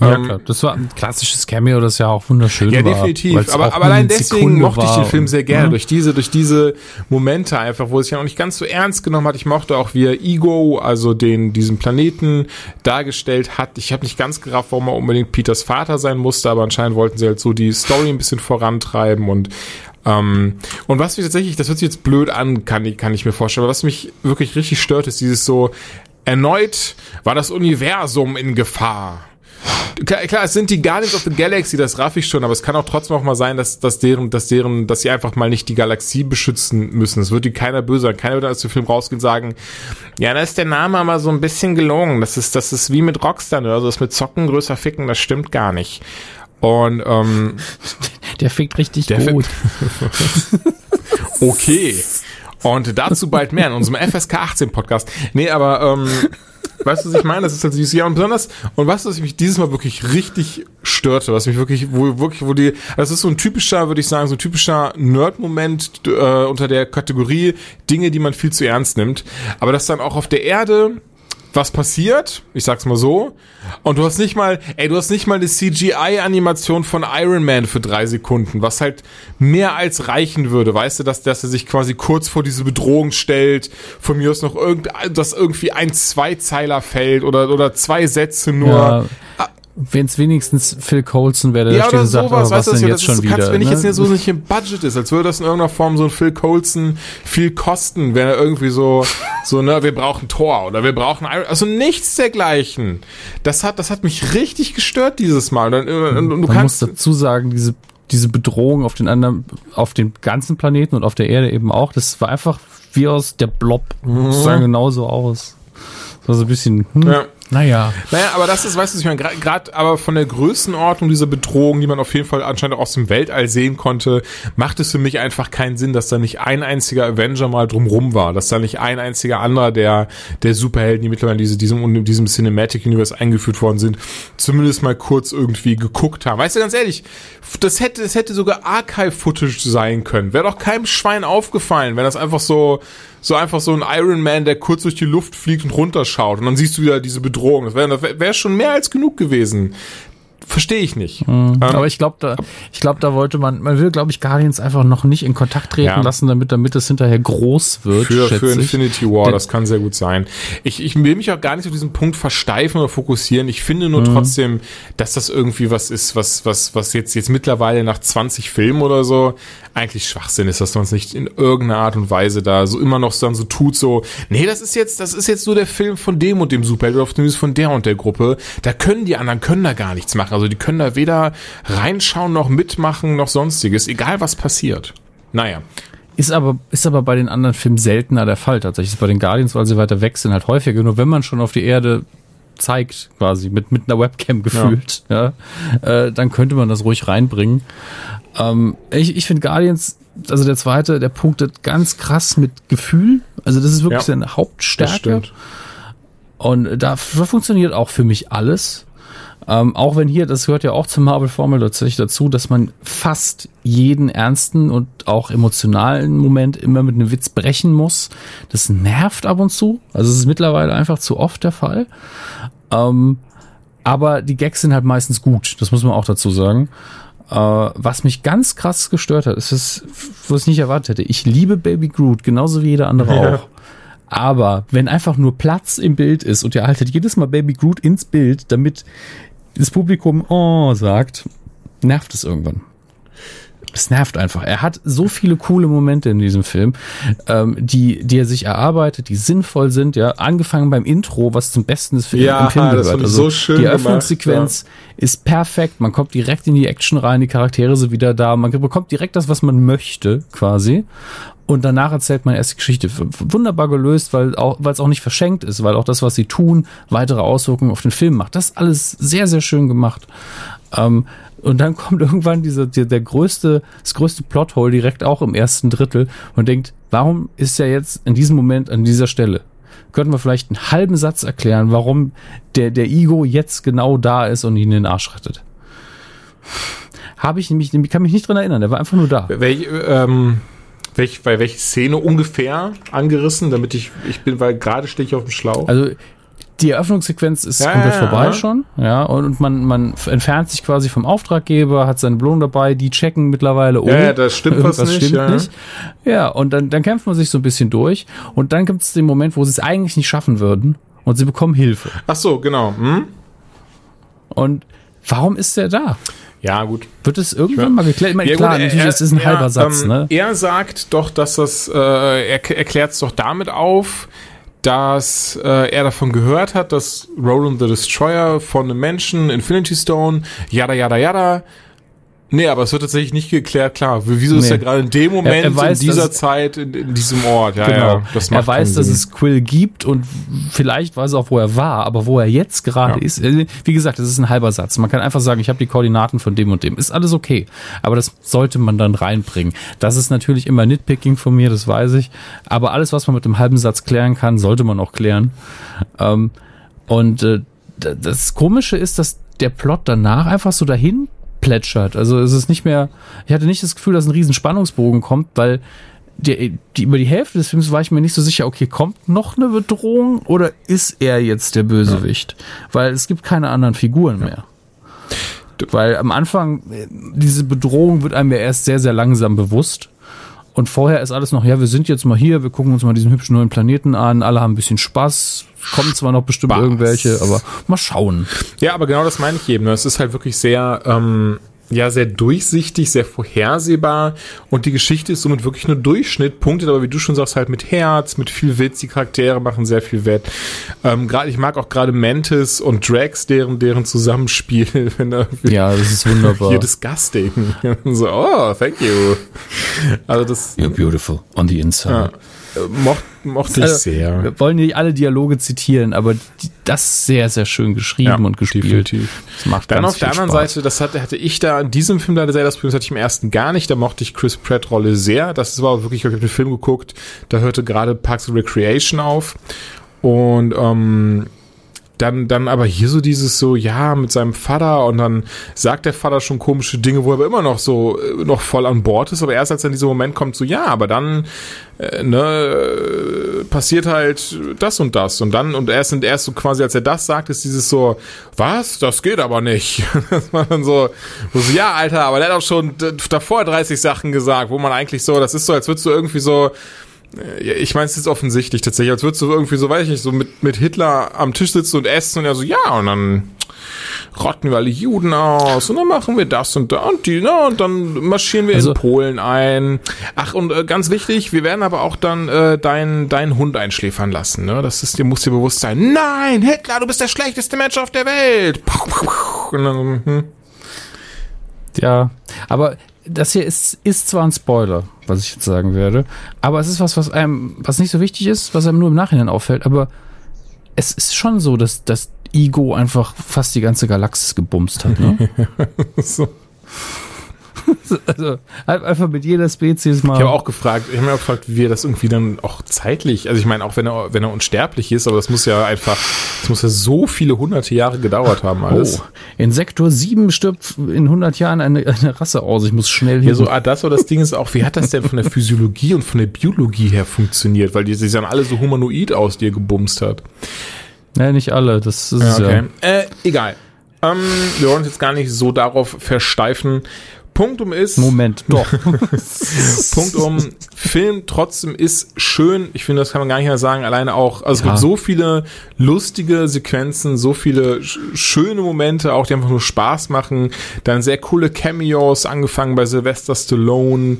Ja, Ähm, klar. Das war ein klassisches Cameo, das ja auch wunderschön Ja, war. definitiv. weil's Aber, aber allein deswegen Sekunde mochte ich den Film sehr gerne. ne? Durch diese, durch diese Momente einfach, wo es ja auch nicht ganz so ernst genommen hat. Ich mochte auch, wie er Ego, also den, diesen Planeten dargestellt hat. Ich habe nicht ganz gerafft, warum er unbedingt Peters Vater sein musste, aber anscheinend wollten sie halt so die Story ein bisschen vorantreiben und ähm, und was mich tatsächlich, das hört sich jetzt blöd an, kann kann ich mir vorstellen, aber was mich wirklich richtig stört, ist dieses so, erneut war das Universum in Gefahr. Klar, klar, es sind die Guardians of the Galaxy, das raff ich schon, aber es kann auch trotzdem auch mal sein, dass, dass deren, dass deren, dass sie einfach mal nicht die Galaxie beschützen müssen. Es wird die keiner böse sein. Keiner wird aus dem Film rausgehen und sagen, ja, da ist der Name aber so ein bisschen gelogen. Das ist, das ist wie mit Rockstar, ne? also das mit Zocken größer ficken, das stimmt gar nicht. Und ähm, Der fickt richtig Der gut. Okay. Und dazu bald mehr in unserem FSK 18 Podcast. Nee, aber ähm, weißt du, was ich meine? Das ist halt süß. Ja, und besonders, und du, was mich dieses Mal wirklich richtig störte, was mich wirklich, wo wirklich, wo die, das ist so ein typischer, würde ich sagen, so ein typischer Nerd-Moment äh, unter der Kategorie Dinge, die man viel zu ernst nimmt. Aber das dann auch auf der Erde was passiert, ich sag's mal so, und du hast nicht mal, ey, du hast nicht mal eine CGI-Animation von Iron Man für drei Sekunden, was halt mehr als reichen würde, weißt du, dass, dass er sich quasi kurz vor diese Bedrohung stellt, von mir aus noch irgend, dass irgendwie ein Zweizeiler fällt oder, oder zwei Sätze nur. Ja, Wenn es wenigstens Phil Coulson wäre, der Ja, da steht und sagt, sowas, aber was du, denn jetzt schon ist, wieder? wenn ich ne? jetzt so nicht im Budget ist, als würde das in irgendeiner Form so ein Phil Coulson viel kosten, wenn er irgendwie so, so, ne, wir brauchen Tor oder wir brauchen also nichts dergleichen. Das hat, das hat mich richtig gestört dieses Mal. Und, und, und du Man muss kannst, dazu sagen, diese, diese Bedrohung auf den anderen, auf dem ganzen Planeten und auf der Erde eben auch, das war einfach wie aus der Blob. Mhm. Das sah genauso aus. Das war so ein bisschen, hm. Ja, Naja. Naja, aber das ist, weißt du, ich meine, gerade aber von der Größenordnung dieser Bedrohung, die man auf jeden Fall anscheinend auch aus dem Weltall sehen konnte, macht es für mich einfach keinen Sinn, dass da nicht ein einziger Avenger mal drumrum war, dass da nicht ein einziger anderer der, der Superhelden, die mittlerweile in diese, diesem, diesem Cinematic Universe eingeführt worden sind, zumindest mal kurz irgendwie geguckt haben. Weißt du, ganz ehrlich, das hätte, das hätte sogar Archive-Footage sein können. Wäre doch keinem Schwein aufgefallen, wenn das einfach so, so einfach so ein Iron Man, der kurz durch die Luft fliegt und runterschaut und dann siehst du wieder diese Bedrohung. Das wäre wär schon mehr als genug gewesen. Verstehe ich nicht. Mhm. Ähm, aber ich glaube, da, ich glaube, da wollte man, man will, glaube ich, Guardians einfach noch nicht in Kontakt treten ja. lassen, damit, damit es hinterher groß wird. Für, für Infinity War, das kann sehr gut sein. Ich, ich will mich auch gar nicht auf diesen Punkt versteifen oder fokussieren. Ich finde nur mhm. trotzdem, dass das irgendwie was ist, was, was, was jetzt, jetzt mittlerweile nach 20 Filmen oder so eigentlich Schwachsinn ist, dass man es nicht in irgendeiner Art und Weise da so immer noch dann so tut, so, nee, das ist jetzt, das ist jetzt nur der Film von dem und dem Superheld oder zumindest von der und der Gruppe. Da können die anderen, können da gar nichts machen. Also die können da weder reinschauen noch mitmachen noch sonstiges, egal was passiert. Naja. Ist aber, ist aber bei den anderen Filmen seltener der Fall tatsächlich. Ist bei den Guardians, weil sie weiter weg sind, halt häufiger. Nur wenn man schon auf die Erde zeigt, quasi mit, mit einer Webcam gefühlt, ja, ja äh, dann könnte man das ruhig reinbringen. Ähm, ich ich finde Guardians, also der zweite, der punktet ganz krass mit Gefühl. Also das ist wirklich ja, seine Hauptstärke. Und da, da funktioniert auch für mich alles. Ähm, auch wenn hier, das gehört ja auch zur Marvel-Formel tatsächlich dazu, dass man fast jeden ernsten und auch emotionalen Moment immer mit einem Witz brechen muss. Das nervt ab und zu. Also es ist mittlerweile einfach zu oft der Fall. Ähm, aber die Gags sind halt meistens gut. Das muss man auch dazu sagen. Uh, was mich ganz krass gestört hat, ist es, was ich nicht erwartet hätte. Ich liebe Baby Groot, genauso wie jeder andere ja. auch. Aber wenn einfach nur Platz im Bild ist und ihr haltet jedes Mal Baby Groot ins Bild, damit das Publikum oh sagt, nervt es irgendwann. Es nervt einfach. Er hat so viele coole Momente in diesem Film, ähm, die, die er sich erarbeitet, die sinnvoll sind, ja. Angefangen beim Intro, was zum Besten des Films ja, im Film gehört. Also so schön die Eröffnungssequenz ja. ist perfekt. Man kommt direkt in die Action rein, die Charaktere sind wieder da. Man bekommt direkt das, was man möchte, quasi. Und danach erzählt man erst die Geschichte. Wunderbar gelöst, weil auch, weil es auch nicht verschenkt ist, weil auch das, was sie tun, weitere Auswirkungen auf den Film macht. Das alles sehr, sehr schön gemacht. Ähm, und dann kommt irgendwann dieser, der, der größte, das größte Plothole direkt auch im ersten Drittel und denkt, warum ist er jetzt in diesem Moment an dieser Stelle? Könnten wir vielleicht einen halben Satz erklären, warum der, der Ego jetzt genau da ist und ihn in den Arsch rettet? Habe ich nämlich, ich kann mich nicht dran erinnern, der war einfach nur da. Welch, ähm, welch, bei welcher Szene ungefähr angerissen, damit ich, ich bin, weil gerade stehe ich auf dem Schlauch. Also die Eröffnungssequenz ist ja, komplett ja, vorbei ja. schon, ja, und man, man entfernt sich quasi vom Auftraggeber, hat seine Belohnung dabei, die checken mittlerweile um. Ja, ja das stimmt was nicht. Stimmt ja. nicht. Ja, und dann, dann kämpft man sich so ein bisschen durch und dann gibt es den Moment, wo sie es eigentlich nicht schaffen würden und sie bekommen Hilfe. Ach so, genau. Hm? Und warum ist der da? Ja, gut. Wird es irgendwann mal geklärt? Ich meine, ja, klar, gut, natürlich, es ist ein halber Satz, ähm, ne? Er sagt doch, dass das, äh, er erklärt es doch damit auf, dass äh, er davon gehört hat, dass Roland the Destroyer von einem Menschen, Infinity Stone, yada yada yada, Nee, aber es wird tatsächlich nicht geklärt, klar. Wieso nee. ist er gerade in dem Moment, er, er weiß, in dieser Zeit, in, in, diesem Ort? Ja, genau. ja, das macht er weiß, dass es Quill gibt und vielleicht weiß er auch, wo er war, aber wo er jetzt gerade ja. ist. Äh, wie gesagt, das ist ein halber Satz. Man kann einfach sagen, ich habe die Koordinaten von dem und dem. Ist alles okay. Aber das sollte man dann reinbringen. Das ist natürlich immer Nitpicking von mir, das weiß ich. Aber alles, was man mit einem halben Satz klären kann, sollte man auch klären. Ähm, und äh, das Komische ist, dass der Plot danach einfach so dahin plätschert. Also es ist nicht mehr, ich hatte nicht das Gefühl, dass ein riesen Spannungsbogen kommt, weil die, die, über die Hälfte des Films war ich mir nicht so sicher, okay, kommt noch eine Bedrohung oder ist er jetzt der Bösewicht? Ja. Weil es gibt keine anderen Figuren mehr. Weil am Anfang, äh, diese Bedrohung wird einem ja erst sehr, sehr langsam bewusst. Und vorher ist alles noch, ja, wir sind jetzt mal hier, wir gucken uns mal diesen hübschen neuen Planeten an, alle haben ein bisschen Spaß, kommen zwar noch bestimmt Spaß. irgendwelche, aber mal schauen. Ja, aber genau das meine ich eben. Ne? Es ist halt wirklich sehr, ähm, ja sehr durchsichtig, sehr vorhersehbar und die Geschichte ist somit wirklich nur Durchschnitt, punktet aber wie du schon sagst halt mit Herz, mit viel Witz, die Charaktere machen sehr viel Wett. Ähm, gerade ich mag auch gerade Mantis und Drax, deren deren Zusammenspiel, wenn da ja, das ist wunderbar. Hier disgusting. so, oh, thank you. Also das You're beautiful on the inside. Ja. Mocht, mochte ich Also, sehr. Wir wollen nicht alle Dialoge zitieren, aber die, das ist sehr, sehr schön geschrieben und gespielt. definitiv. Das macht Dann auf der anderen Spaß. Seite, das hatte, hatte ich da in diesem Film leider sehr das Problem, das hatte ich im ersten gar nicht. Da mochte ich Chris Pratt Rolle sehr. Das war wirklich, ich habe den Film geguckt, da hörte gerade Parks and Recreation auf. Und ähm, dann, dann aber hier so dieses so, ja, mit seinem Vater und dann sagt der Vater schon komische Dinge, wo er aber immer noch so, äh, noch voll an Bord ist, aber erst als dann dieser Moment kommt, so, ja, aber dann, äh, ne, äh, passiert halt das und das und dann, und erst, und erst so quasi, als er das sagt, ist dieses so, was? Das geht aber nicht. Das war dann so, wo so, ja, Alter, aber der hat auch schon davor 30 Sachen gesagt, wo man eigentlich so, das ist so, als würdest du irgendwie so, ich meine, es ist offensichtlich tatsächlich, als würdest du irgendwie so, weiß ich nicht, so mit, mit Hitler am Tisch sitzen und essen und er so, ja, und dann rotten wir alle Juden aus und dann machen wir das und da und die, ne, und dann marschieren wir Also- in Polen ein. Ach, und äh, ganz wichtig, wir werden aber auch dann äh, deinen deinen Hund einschläfern lassen, ne? Das ist dir, muss dir bewusst sein. Nein, Hitler, du bist der schlechteste Mensch auf der Welt. Und dann, hm. Ja, aber das hier ist, ist zwar ein Spoiler, was ich jetzt sagen werde, aber es ist was, was einem, was nicht so wichtig ist, was einem nur im Nachhinein auffällt, aber es ist schon so, dass das Ego einfach fast die ganze Galaxis gebumst hat, ne? so. also halt einfach mit jeder Spezies mal. Ich habe auch gefragt, ich habe mir auch gefragt, wie er das irgendwie dann auch zeitlich, also ich meine, auch wenn er, wenn er unsterblich ist, aber das muss ja einfach, das muss ja so viele hunderte Jahre gedauert haben alles. Oh, in Sektor 7 stirbt in 100 Jahren eine, eine Rasse aus. Ich muss schnell hier Ja, so, ah, das oder das Ding ist auch, wie hat das denn von der Physiologie und von der Biologie her funktioniert? Weil die, die sahen alle so humanoid aus, die er gebumst hat. Ja, nicht alle. Das ist ja. okay. Äh, egal. Ähm, wir wollen uns jetzt gar nicht so darauf versteifen. Punktum ist. Moment, doch. Punkt um Film trotzdem ist schön. Ich finde, das kann man gar nicht mehr sagen. Alleine auch, also es Ja. gibt so viele lustige Sequenzen, so viele sch schöne Momente, auch die einfach nur Spaß machen. Dann sehr coole Cameos, angefangen bei Sylvester Stallone.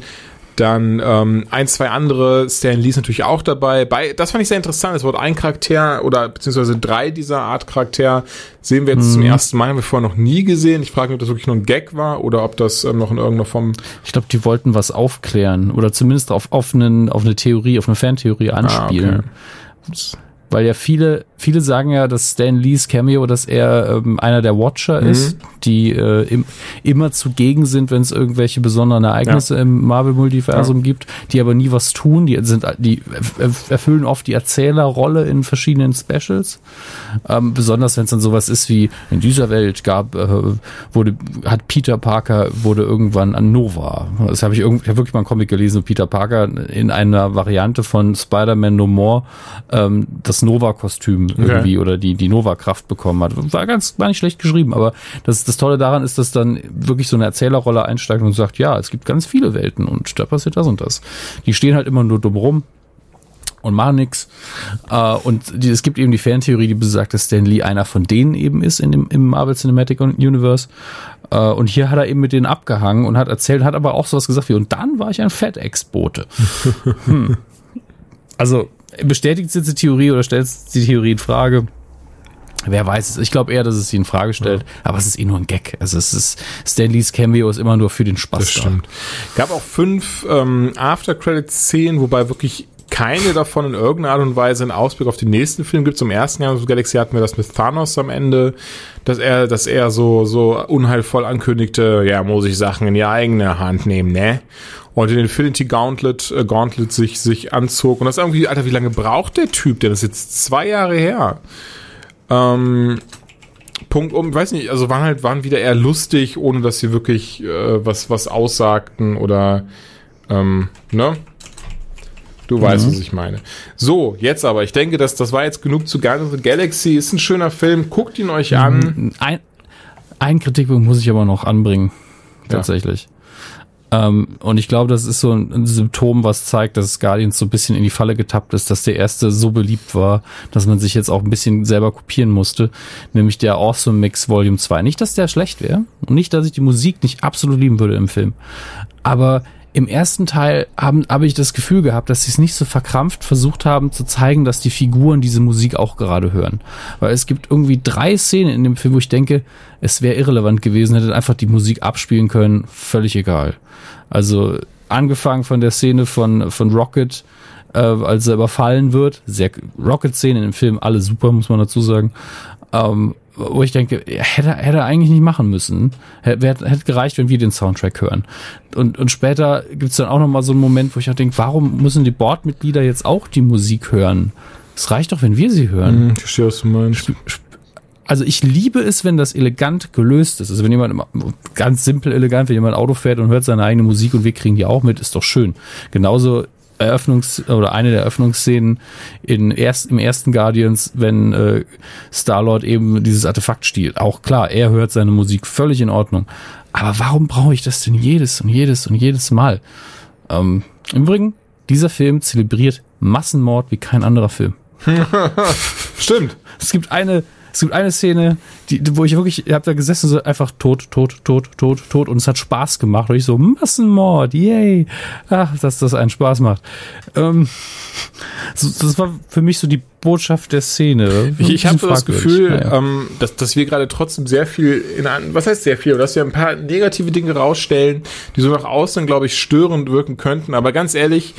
Dann ähm, ein, zwei andere, Stan Lee ist natürlich auch dabei. Bei, das fand ich sehr interessant. Es wurde ein Charakter oder beziehungsweise drei dieser Art Charakter sehen wir jetzt zum ersten Mal, haben wir vorher noch nie gesehen. Ich frage mich, ob das wirklich nur ein Gag war oder ob das ähm, noch in irgendeiner Form Ich glaube, die wollten was aufklären oder zumindest auf, auf, einen, auf eine Theorie, auf eine Fantheorie anspielen. Weil ja viele, viele sagen ja, dass Stan Lees Cameo, dass er ähm, einer der Watcher ist, die äh, im, immer zugegen sind, wenn es irgendwelche besonderen Ereignisse im Marvel-Multiversum gibt, die aber nie was tun. Die sind, die erf- erfüllen oft die Erzählerrolle in verschiedenen Specials. Ähm, besonders wenn es dann sowas ist wie in dieser Welt gab, äh, wurde, hat Peter Parker wurde irgendwann an Nova. Das habe ich irgendwie, ich habe wirklich mal einen Comic gelesen, Peter Parker in einer Variante von Spider-Man No More ähm, das Nova-Kostüm irgendwie oder die, die Nova-Kraft bekommen hat. War ganz, war nicht schlecht geschrieben, aber das, das Tolle daran ist, dass dann wirklich so eine Erzählerrolle einsteigt und sagt, ja, es gibt ganz viele Welten und da passiert das und das. Die stehen halt immer nur dumm rum und machen nix. Äh, und die, es gibt eben die Fantheorie, die besagt, dass Stan Lee einer von denen eben ist in dem, im Marvel Cinematic Universe. Äh, und hier hat er eben mit denen abgehangen und hat erzählt, hat aber auch sowas gesagt wie, und dann war ich ein FedEx-Bote. hm. Also bestätigt jetzt die Theorie oder stellt die Theorie in Frage? Wer weiß es. Ich glaube eher, dass es sie in Frage stellt. Aber es ist eh nur ein Gag. Also es ist, Stanleys Cameo ist immer nur für den Spaß Das stimmt. Gab auch fünf ähm, After-Credit-Szenen, wobei wirklich keine davon in irgendeiner Art und Weise einen Ausblick auf den nächsten Film gibt. Zum ersten Jahr of Galaxy hatten wir das mit Thanos am Ende, dass er, dass er so, so unheilvoll ankündigte, ja, muss ich Sachen in die eigene Hand nehmen, ne? Und den Infinity Gauntlet, äh, Gauntlet sich, sich anzog. Und das irgendwie, Alter, wie lange braucht der Typ denn? Das ist jetzt zwei Jahre her. Ähm, Punkt um, weiß nicht, also waren halt, waren wieder eher lustig, ohne dass sie wirklich äh, was, was aussagten oder ähm, ne? Du weißt, was ich meine. So, jetzt aber, ich denke, dass das war jetzt genug zu Guardians of the Galaxy. Ist ein schöner Film, guckt ihn euch an. Ein, ein Kritikpunkt muss ich aber noch anbringen. Tatsächlich. Ähm, und ich glaube, das ist so ein, Symptom, was zeigt, dass Guardians so ein bisschen in die Falle getappt ist, dass der erste so beliebt war, dass man sich jetzt auch ein bisschen selber kopieren musste. Nämlich der Awesome Mix Volume 2. Nicht, dass der schlecht wäre. Und nicht, dass ich die Musik nicht absolut lieben würde im Film. Aber im ersten Teil habe ich das Gefühl gehabt, dass sie es nicht so verkrampft versucht haben zu zeigen, dass die Figuren diese Musik auch gerade hören. Weil es gibt irgendwie drei Szenen in dem Film, wo ich denke, es wäre irrelevant gewesen, hätte einfach die Musik abspielen können, völlig egal. Also angefangen von der Szene von, von Rocket, äh, als er überfallen wird. Sehr Rocket-Szene im Film, alle super, muss man dazu sagen. Ähm, wo ich denke, hätte, hätte er eigentlich nicht machen müssen. Hätte, hätte gereicht, wenn wir den Soundtrack hören. Und, und später gibt's dann auch noch mal so einen Moment, wo ich auch denke, warum müssen die Bordmitglieder jetzt auch die Musik hören? Es reicht doch, wenn wir sie hören. Hm, ich verstehe, was du meinst. Also ich liebe es, wenn das elegant gelöst ist. Also wenn jemand ganz simpel elegant, wenn jemand Auto fährt und hört seine eigene Musik und wir kriegen die auch mit, ist doch schön. Genauso Eröffnungs- oder eine der Eröffnungsszenen in erst, im ersten Guardians, wenn äh, Star-Lord eben dieses Artefakt stiehlt. Auch klar, er hört seine Musik völlig in Ordnung. Aber warum brauche ich das denn jedes und jedes und jedes Mal? Ähm, Im Übrigen, dieser Film zelebriert Massenmord wie kein anderer Film. Stimmt. Es gibt eine, es gibt eine Szene, die, wo ich wirklich, ihr habt da gesessen, so einfach tot, tot, tot, tot, tot und es hat Spaß gemacht. Und ich so, Massenmord, yay. Ach, dass das einen Spaß macht. Ähm, so, das war für mich so die Botschaft der Szene. Ich, ich habe so das. Gefühl, Naja. ähm, dass, dass wir gerade trotzdem sehr viel in an, was heißt sehr viel, aber dass wir ein paar negative Dinge rausstellen, die so nach außen, glaube ich, störend wirken könnten. Aber ganz ehrlich,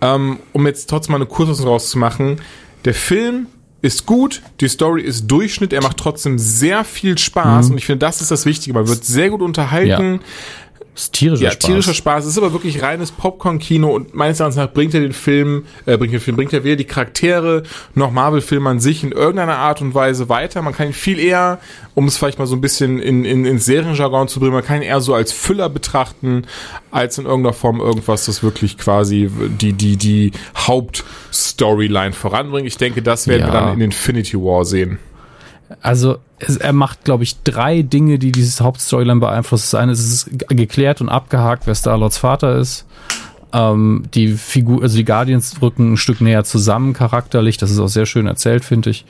ähm, um jetzt trotzdem mal eine Kurzfassung rauszumachen, der Film ist gut, die Story ist Durchschnitt, er macht trotzdem sehr viel Spaß Mhm. und ich finde, das ist das Wichtige. Man wird sehr gut unterhalten. Das ist tierischer Ja, Spaß. tierischer Spaß. Es ist aber wirklich reines Popcorn-Kino und meines Erachtens nach bringt er den Film, äh, bringt den Film, bringt er weder die Charaktere noch Marvel-Filme an sich in irgendeiner Art und Weise weiter. Man kann ihn viel eher, um es vielleicht mal so ein bisschen in, in, in Serienjargon zu bringen, man kann ihn eher so als Füller betrachten, als in irgendeiner Form irgendwas, das wirklich quasi die, die, die Hauptstoryline voranbringt. Ich denke, das werden wir Ja. dann in Infinity War sehen. Also er macht, glaube ich, drei Dinge, die dieses Hauptstoryline beeinflussen. Das eine ist, es ist ge- geklärt und abgehakt, wer Star-Lords Vater ist. Ähm, die Figur, also die Guardians rücken ein Stück näher zusammen charakterlich. Das ist auch sehr schön erzählt, finde ich.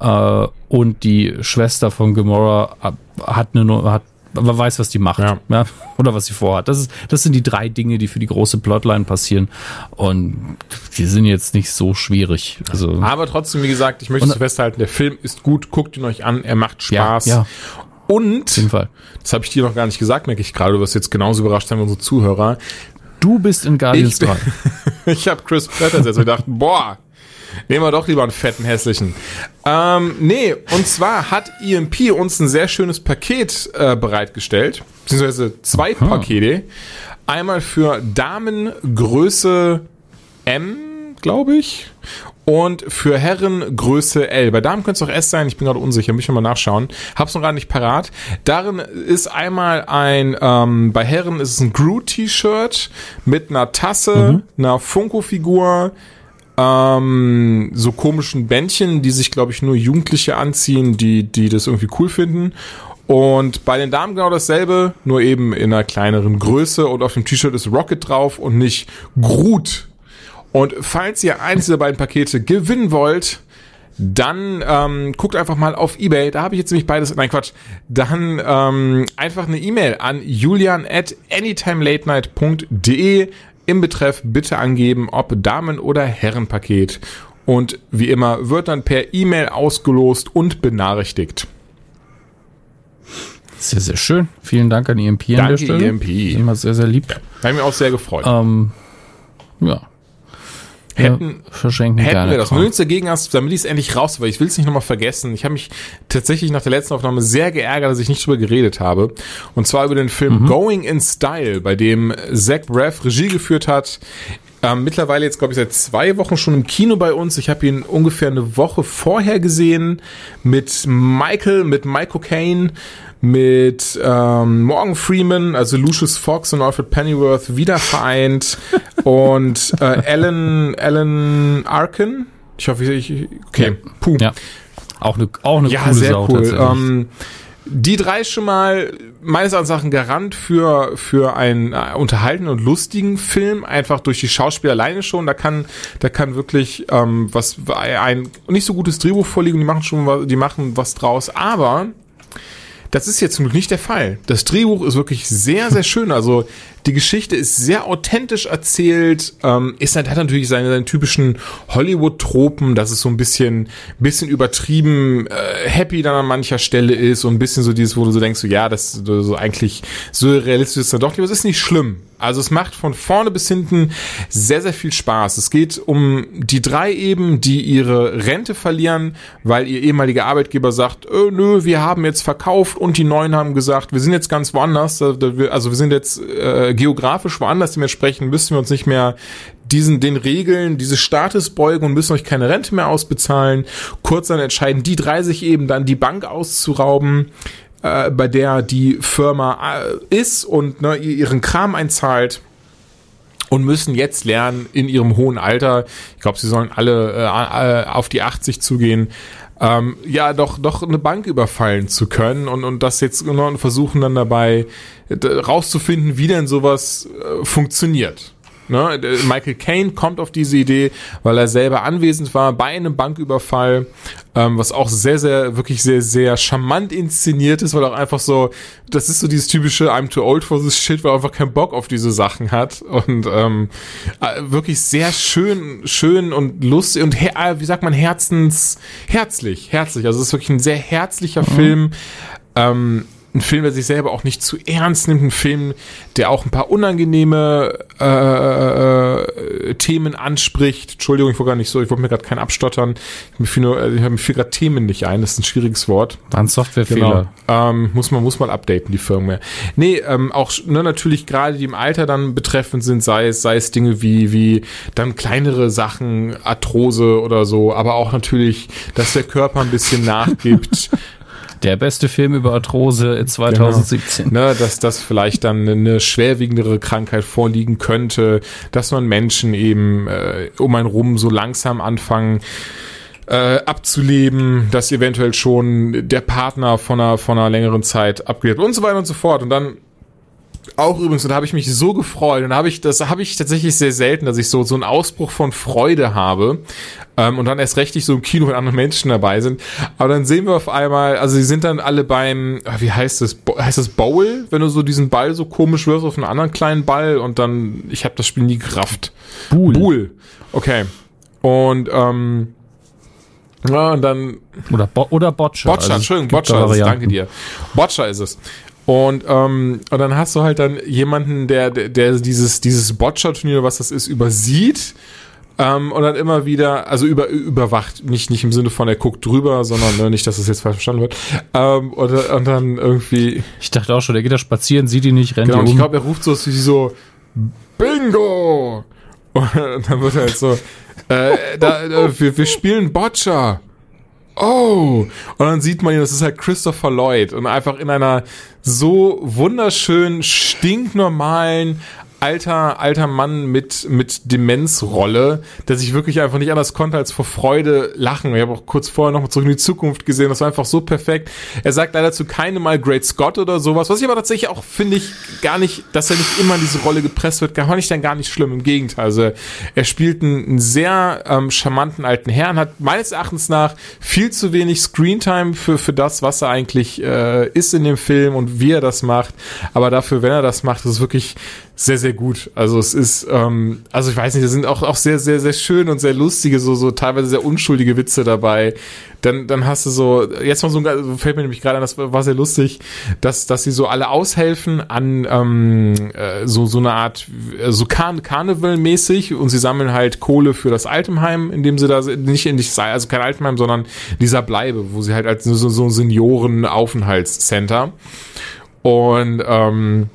Äh, und die Schwester von Gamora ab- hat eine, hat, aber weiß, was die macht. Ja. Oder was sie vorhat. Das, ist, das sind die drei Dinge, die für die große Plotline passieren. Und die sind jetzt nicht so schwierig. Also, Aber trotzdem, wie gesagt, ich möchte Und- es festhalten, der Film ist gut, guckt ihn euch an, er macht Spaß. Ja, ja. Und auf jeden Fall. Das habe ich dir noch gar nicht gesagt, merke ich gerade. Du wirst jetzt genauso überrascht sein wie unsere Zuhörer. Du bist in Guardians Ich bin- 3. Ich habe Chris Pratt ersetzt und gedacht, boah, nehmen wir doch lieber einen fetten, hässlichen. Ähm, nee, und zwar hat EMP uns ein sehr schönes Paket äh, bereitgestellt. Beziehungsweise zwei Pakete. Einmal für Damengröße M, glaube ich. Und für Herren Größe L. Bei Damen könnte es auch S sein, ich bin gerade unsicher, muss ich noch mal nachschauen. Hab's noch gerade nicht parat. Darin ist einmal ein, ähm, bei Herren ist es ein Groot-T-Shirt mit einer Tasse, einer Funko-Figur, ähm, so komischen Bändchen, die sich, glaube ich, nur Jugendliche anziehen, die, die das irgendwie cool finden. Und bei den Damen genau dasselbe, nur eben in einer kleineren Größe und auf dem T-Shirt ist Rocket drauf und nicht Groot. Und falls ihr eines dieser beiden Pakete gewinnen wollt, dann ähm, guckt einfach mal auf Ebay. Da habe ich jetzt nämlich beides. Nein, Quatsch. Dann ähm, einfach eine E-Mail an julian at anytimelatenight.de. Im Betreff bitte angeben, ob Damen- oder Herrenpaket. Und wie immer wird dann per E-Mail ausgelost und benachrichtigt. Sehr, sehr schön. Vielen Dank an EMP an Danke, der Stelle. EMP. Immer sehr, sehr lieb. Habe mich auch sehr gefreut. Ähm, ja. Hätten- ja, verschenken Hätten wir das. Nichts dagegen hast, damit ich es endlich raus, weil ich will es nicht nochmal vergessen. Ich habe mich tatsächlich nach der letzten Aufnahme sehr geärgert, dass ich nicht drüber geredet habe. Und zwar über den Film Mhm. Going in Style, bei dem Zach Braff Regie geführt hat. Ähm, mittlerweile jetzt, glaube ich, seit zwei Wochen schon im Kino bei uns. Ich habe ihn ungefähr eine Woche vorher gesehen mit Michael, mit Michael Caine, mit ähm, Morgan Freeman, also Lucius Fox und Alfred Pennyworth wieder vereint und äh, Alan, Alan Arkin. Ich hoffe, ich, okay, puh. Ja. Auch eine, auch eine Ja, coole sehr Sau cool. Ähm, die drei schon mal meines Erachtens ein Garant für, für einen äh, unterhaltenen und lustigen Film, einfach durch die Schauspieler alleine schon. Da kann, da kann wirklich ähm, was ein nicht so gutes Drehbuch vorliegen, die machen schon was, die machen was draus, aber das ist jetzt zum Glück nicht der Fall. Das Drehbuch ist wirklich sehr, sehr schön. Also die Geschichte ist sehr authentisch erzählt. Ähm, ist halt, hat natürlich seine, seine typischen Hollywood-Tropen, dass es so ein bisschen, bisschen übertrieben äh, happy dann an mancher Stelle ist und ein bisschen so dieses, wo du so denkst, so, ja, das so, eigentlich so realistisch ist dann doch. Aber es ist nicht schlimm. Also es macht von vorne bis hinten sehr, sehr viel Spaß. Es geht um die drei eben, die ihre Rente verlieren, weil ihr ehemaliger Arbeitgeber sagt, äh, nö, wir haben jetzt verkauft und die Neuen haben gesagt, wir sind jetzt ganz woanders, also wir sind jetzt äh, geografisch woanders, dementsprechend müssen wir uns nicht mehr diesen, den Regeln dieses Staates beugen und müssen euch keine Rente mehr ausbezahlen. Kurz dann entscheiden die drei sich eben dann die Bank auszurauben äh, bei der die Firma äh, ist und ne, ihren Kram einzahlt und müssen jetzt lernen in ihrem hohen Alter, ich glaube, sie sollen alle äh, äh auf die 80 zugehen, ähm, ja, doch, doch eine Bank überfallen zu können und, und das jetzt und versuchen dann dabei rauszufinden, wie denn sowas äh, funktioniert. Ne? Michael Caine kommt auf diese Idee, weil er selber anwesend war bei einem Banküberfall, ähm, was auch sehr, sehr, wirklich sehr, sehr charmant inszeniert ist, weil auch einfach so, das ist so dieses typische I'm too old for this shit, weil er einfach keinen Bock auf diese Sachen hat und ähm, äh, wirklich sehr schön, schön und lustig und äh, wie sagt man, herzens, herzlich, herzlich. Also es ist wirklich ein sehr herzlicher mhm. Film. Ähm, ein Film, der sich selber auch nicht zu ernst nimmt, ein Film, der auch ein paar unangenehme äh, äh, Themen anspricht. Entschuldigung, ich wollte gar nicht so, ich wollte mir gerade keinen abstottern. Ich habe mir, äh, hab gerade Themen nicht ein, das ist ein schwieriges Wort. War ein Softwarefehler. Genau. Ähm, muss man muss mal updaten, die Firmware. Nee, ähm, auch ne, natürlich gerade die im Alter dann betreffend sind, sei es, sei es Dinge wie, wie dann kleinere Sachen, Arthrose oder so, aber auch natürlich, dass der Körper ein bisschen nachgibt. Der beste Film über Arthrose 2017. Genau. Ne, dass das vielleicht dann eine schwerwiegendere Krankheit vorliegen könnte, dass man Menschen eben äh, um einen rum so langsam anfangen äh, abzuleben, dass eventuell schon der Partner von einer, von einer längeren Zeit abgelebt und so weiter und so fort. Und dann auch übrigens, und da habe ich mich so gefreut. Und da habe ich, das habe ich tatsächlich sehr selten, dass ich so, so einen Ausbruch von Freude habe. Ähm, und dann erst recht nicht so im Kino, wenn andere Menschen dabei sind. Aber dann sehen wir auf einmal, also sie sind dann alle beim, ah, wie heißt das? Heißt das Bowl? Wenn du so diesen Ball so komisch wirfst auf einen anderen kleinen Ball und dann, ich habe das Spiel nie gerafft. Bull. Bull. Okay. Und, ähm, ja, und dann. Oder, Bo oder Boccia. Boccia, also, Entschuldigung, Boccia, ist, danke dir. Boccia ist es. Und, ähm, und dann hast du halt dann jemanden, der, der, der dieses, dieses Boccia-Turnier, was das ist, übersieht. Ähm, und dann immer wieder, also über, überwacht, nicht, nicht im Sinne von, er guckt drüber, sondern ne, nicht, dass das jetzt falsch verstanden wird. Ähm, und, und dann irgendwie. Ich dachte auch schon, der geht da spazieren, sieht ihn nicht, rennt genau, um. ich glaube, er ruft so so, Bingo! Und dann wird er halt so, äh, da, äh, wir, wir spielen Boccia oh. Und dann sieht man ihn, das ist halt Christopher Lloyd und einfach in einer so wunderschön stinknormalen, alter, alter Mann mit, mit Demenzrolle, der sich wirklich einfach nicht anders konnte, als vor Freude lachen. Ich habe auch kurz vorher noch mal zurück in die Zukunft gesehen. Das war einfach so perfekt. Er sagt leider zu keinem Mal Great Scott oder sowas, was ich aber tatsächlich auch finde ich gar nicht, dass er nicht immer in diese Rolle gepresst wird, gar nicht dann gar nicht schlimm. Im Gegenteil. Also er spielt einen, einen sehr ähm, charmanten alten Herrn, hat meines Erachtens nach viel zu wenig Screentime für, für das, was er eigentlich äh, ist in dem Film und wie er das macht. Aber dafür, wenn er das macht, ist es wirklich sehr, sehr gut. Also es ist, ähm, also ich weiß nicht, da sind auch, auch sehr, sehr, sehr schön und sehr lustige, so, so teilweise sehr unschuldige Witze dabei. Dann, dann hast du so, jetzt mal so, ein, fällt mir nämlich gerade an, das war sehr lustig, dass, dass sie so alle aushelfen an ähm, äh, so, so eine Art, äh, so Karn Karneval-mäßig und sie sammeln halt Kohle für das Altenheim, indem sie da, nicht in dich, also kein Altenheim, sondern dieser Bleibe, wo sie halt als so, so Senioren-Aufenthaltscenter und ähm,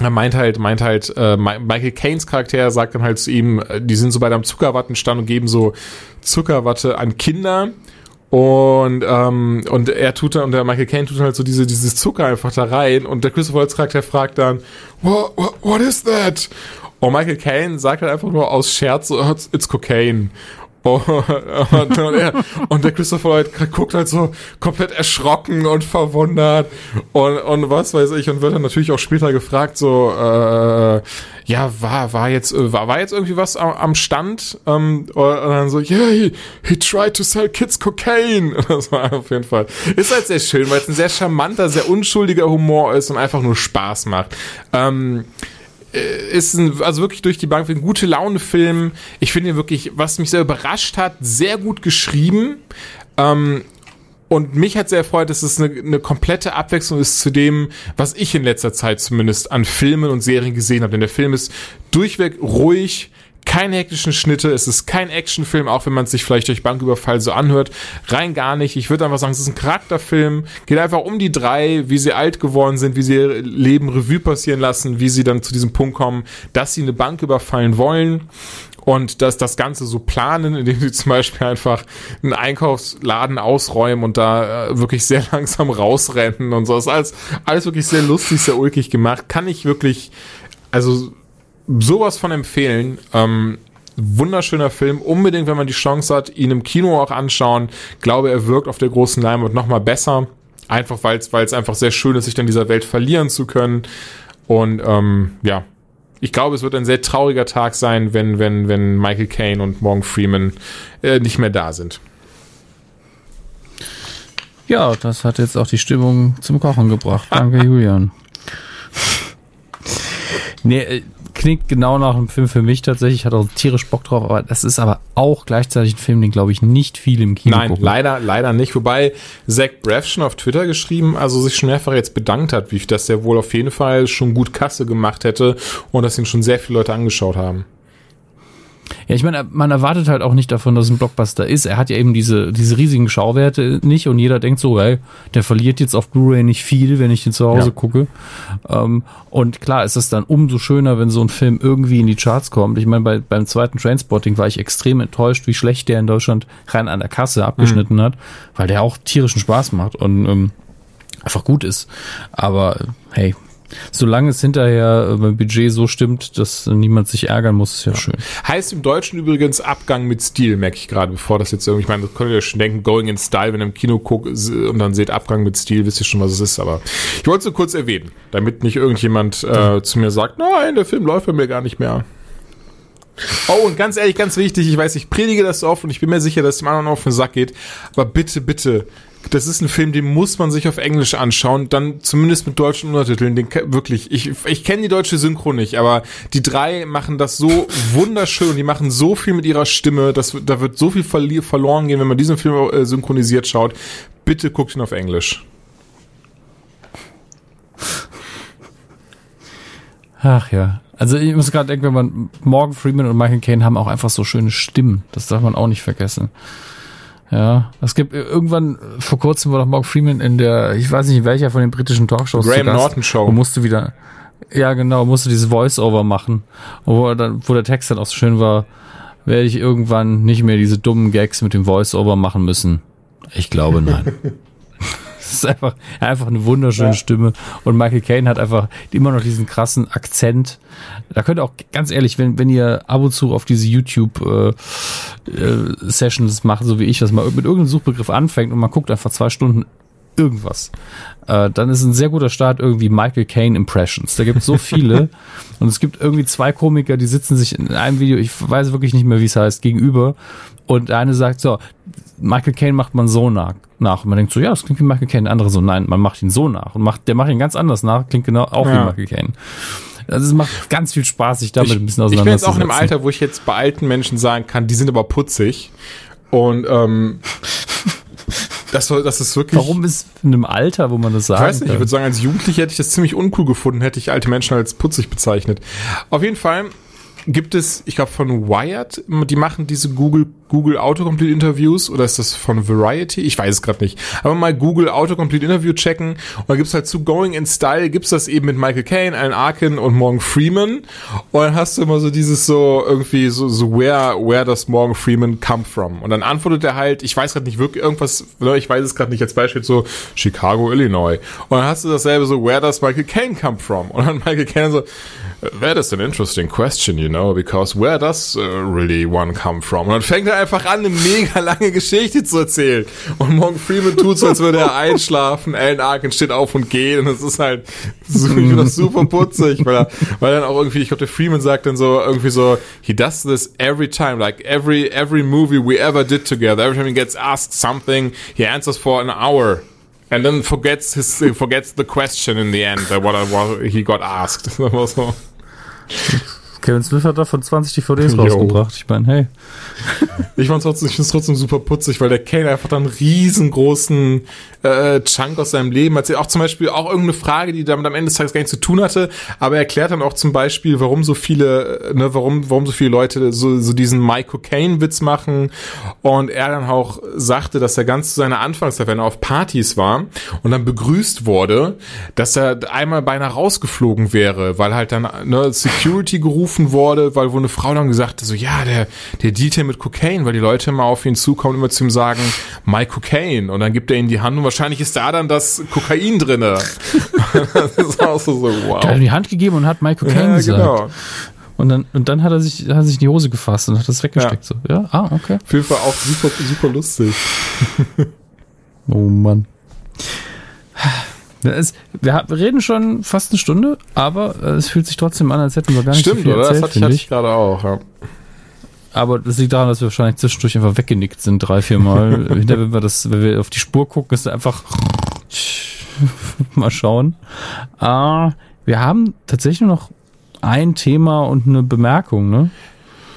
er meint halt, meint halt, äh, Michael Caines Charakter sagt dann halt zu ihm, äh, die sind so bei deinem Zuckerwattenstand und geben so Zuckerwatte an Kinder. Und, ähm, und er tut dann, und der Michael Caine tut halt so diese, dieses Zucker einfach da rein und der Christopher Waltz Charakter fragt dann, what, what, what is that? Und Michael Caine sagt halt einfach nur aus Scherz, it's cocaine. Und, und, er, und der Christopher Lloyd guckt halt so komplett erschrocken und verwundert und, und was weiß ich und wird dann natürlich auch später gefragt so äh, ja war war jetzt war, war jetzt irgendwie was am, am Stand? Ähm, und dann so yeah he, he tried to sell kids cocaine. Das war auf jeden Fall. Ist halt sehr schön weil es ein sehr charmanter sehr unschuldiger Humor ist und einfach nur Spaß macht. Ähm, äh, ist ein, also wirklich durch die Bank ein gute Laune Film. Ich finde ihn wirklich, was mich sehr überrascht hat, sehr gut geschrieben. Ähm, Und mich hat sehr erfreut, dass es eine, eine komplette Abwechslung ist zu dem, was ich in letzter Zeit zumindest an Filmen und Serien gesehen habe. Denn der Film ist durchweg ruhig, keine hektischen Schnitte, es ist kein Actionfilm, auch wenn man es sich vielleicht durch Banküberfall so anhört. Rein gar nicht. Ich würde einfach sagen, es ist ein Charakterfilm. Geht einfach um die drei, wie sie alt geworden sind, wie sie ihr Leben Revue passieren lassen, wie sie dann zu diesem Punkt kommen, dass sie eine Bank überfallen wollen und dass das Ganze so planen, indem sie zum Beispiel einfach einen Einkaufsladen ausräumen und da äh, wirklich sehr langsam rausrennen und so. Das ist alles, alles wirklich sehr lustig, sehr ulkig gemacht. Kann ich wirklich, also sowas von empfehlen. Ähm, wunderschöner Film. Unbedingt, wenn man die Chance hat, ihn im Kino auch anschauen. Glaube, er wirkt auf der großen Leinwand noch mal besser. Einfach, weil es einfach sehr schön ist, sich dann dieser Welt verlieren zu können. Und ähm, ja, ich glaube, es wird ein sehr trauriger Tag sein, wenn, wenn, wenn Michael Caine und Morgan Freeman äh, nicht mehr da sind. Ja, das hat jetzt auch die Stimmung zum Kochen gebracht. Danke, Julian. Nee, äh, klingt genau nach einem Film für mich tatsächlich. Ich hatte auch tierisch Bock drauf, aber das ist aber auch gleichzeitig ein Film, den glaube ich nicht viel im Kino Nein, gucken. leider, leider nicht. Wobei Zach Braff schon auf Twitter geschrieben, also sich schon mehrfach jetzt bedankt hat, wie dass der wohl auf jeden Fall schon gut Kasse gemacht hätte und dass ihn schon sehr viele Leute angeschaut haben. Ja, ich meine, man erwartet halt auch nicht davon, dass es ein Blockbuster ist. Er hat ja eben diese, diese riesigen Schauwerte nicht und jeder denkt so, ey, der verliert jetzt auf Blu-ray nicht viel, wenn ich den zu Hause Ja. gucke. Ähm, und klar ist es dann umso schöner, wenn so ein Film irgendwie in die Charts kommt. Ich meine, bei, beim zweiten Trainspotting war ich extrem enttäuscht, wie schlecht der in Deutschland rein an der Kasse abgeschnitten hat, weil der auch tierischen Spaß macht und ähm, einfach gut ist. Aber hey, solange es hinterher äh, beim Budget so stimmt, dass niemand sich ärgern muss, ist ja, schön. Heißt im Deutschen übrigens Abgang mit Stil, merke ich gerade, bevor das jetzt irgendwie, ich meine, das könnt ihr ja schon denken, Going in Style, wenn ihr im Kino guckt und dann seht Abgang mit Stil, wisst ihr schon, was es ist, aber ich wollte es nur kurz erwähnen, damit nicht irgendjemand äh, zu mir sagt, nein, der Film läuft bei mir gar nicht mehr. Oh, und ganz ehrlich, ganz wichtig, ich weiß, ich predige das oft und ich bin mir sicher, dass es dem anderen auf den Sack geht, aber bitte, bitte, das ist ein Film, den muss man sich auf Englisch anschauen, dann zumindest mit deutschen Untertiteln, den wirklich, ich, ich kenne die deutsche Synchro nicht, aber die drei machen das so wunderschön, die machen so viel mit ihrer Stimme, das, da wird so viel verloren gehen, wenn man diesen Film äh, synchronisiert schaut. Bitte guckt ihn auf Englisch. Ach ja. Also ich muss gerade denken, wenn man Morgan Freeman und Michael Caine haben auch einfach so schöne Stimmen. Das darf man auch nicht vergessen. Ja, es gibt äh, irgendwann äh, vor kurzem war doch Morgan Freeman in der, ich weiß nicht in welcher von den britischen Talkshows Graham zu Gast Norton Show. und musste wieder, ja genau, musste dieses Voice-Over machen, wo, er dann, wo der Text dann auch so schön war, werde ich irgendwann nicht mehr diese dummen Gags mit dem Voice-Over machen müssen. Ich glaube nein. Das ist einfach, einfach eine wunderschöne Stimme. Und Michael Caine hat einfach immer noch diesen krassen Akzent. Da könnt ihr auch, ganz ehrlich, wenn, wenn ihr ab und zu auf diese YouTube-Sessions macht, so wie ich, dass man mit irgendeinem Suchbegriff anfängt und man guckt einfach zwei Stunden irgendwas, äh, dann ist ein sehr guter Start irgendwie Michael Caine Impressions. Da gibt es so viele und es gibt irgendwie zwei Komiker, die sitzen sich in einem Video, ich weiß wirklich nicht mehr, wie es heißt, gegenüber und der eine sagt so, Michael Caine macht man so nach, nach. Und man denkt so, ja, das klingt wie Michael Caine. Der andere so, nein, man macht ihn so nach. Und macht, der macht ihn ganz anders nach, klingt genau auch wie Ja. Michael Caine. Also es macht ganz viel Spaß, sich damit Ich, ein bisschen ich bin jetzt auch in einem auseinanderzusetzen. Alter, wo ich jetzt bei alten Menschen sagen kann, die sind aber putzig. Und ähm, das, das ist wirklich. Warum ist in einem Alter, wo man das Ich sagen weiß nicht, ich kann? würde sagen, als Jugendlicher hätte ich das ziemlich uncool gefunden, hätte ich alte Menschen als putzig bezeichnet. Auf jeden Fall gibt es, ich glaube von Wired, die machen diese Google Google Autocomplete Interviews oder ist das von Variety? Ich weiß es gerade nicht. Aber mal Google Autocomplete Interview checken und da gibt's halt zu Going in Style gibt's das eben mit Michael Caine, Alan Arkin und Morgan Freeman. Und dann hast du immer so dieses so irgendwie so so where where does Morgan Freeman come from? Und dann antwortet er halt, ich weiß gerade nicht wirklich irgendwas, ne, ich weiß es gerade nicht als Beispiel so Chicago, Illinois. Und dann hast du dasselbe so where does Michael Caine come from? Und dann Michael Caine so That is an interesting? Question, you know, because where does uh, really one come from? Und dann fängt er einfach an, eine mega lange Geschichte zu erzählen. Und Morgan Freeman tut so, als würde er einschlafen. Alan Arkin steht auf und geht. Und es ist halt, das super putzig, weil er, weil dann auch irgendwie, ich glaube, der Freeman sagt dann so, irgendwie so, he does this every time, like every, every movie we ever did together. Every time he gets asked something, he answers for an hour. And then forgets his, forgets the question in the end, uh, what, what he got asked. So. Kevin Smith hat davon 20 DVDs Jo. rausgebracht. Ich meine, hey. Ich fand's trotzdem, ich find's trotzdem super putzig, weil der Kane einfach dann einen riesengroßen äh, Chunk aus seinem Leben erzählt. Auch zum Beispiel auch irgendeine Frage, die damit am Ende des Tages gar nichts zu tun hatte, aber er erklärt dann auch zum Beispiel, warum so viele, äh, ne, warum, warum so viele Leute so, so diesen Mike Cocaine-Witz machen. Und er dann auch sagte, dass er ganz zu seiner Anfangszeit, wenn er auf Partys war und dann begrüßt wurde, dass er einmal beinahe rausgeflogen wäre, weil halt dann ne, Security gerufen wurde, weil wo eine Frau dann gesagt hat, so ja, der, der hier mit Cocaine, weil die Leute immer auf ihn zukommen immer zu ihm sagen, My Cocaine. Und dann gibt er ihnen die Hand und wahrscheinlich ist da dann das Kokain drinne. das ist auch so, so wow. Er hat ihm die Hand gegeben und hat Michael Caine Ja, gesagt. genau. Und dann, und dann hat er sich, hat er sich in die Hose gefasst und hat das weggesteckt. So. Ja, ah, okay. Auf jeden Fall auch super, super lustig. Oh Mann. Ja, Es, wir, reden schon fast eine Stunde, aber äh, es fühlt sich trotzdem an, als hätten wir gar nicht Stimmt, so viel oder? Das hatte ich, hatte ich gerade auch, ja. Aber das liegt daran, dass wir wahrscheinlich zwischendurch einfach weggenickt sind, drei, vier Mal. Hinterher, wenn wir das, wenn wir auf die Spur gucken, ist einfach mal schauen. Ah, wir haben tatsächlich nur noch ein Thema und eine Bemerkung, ne?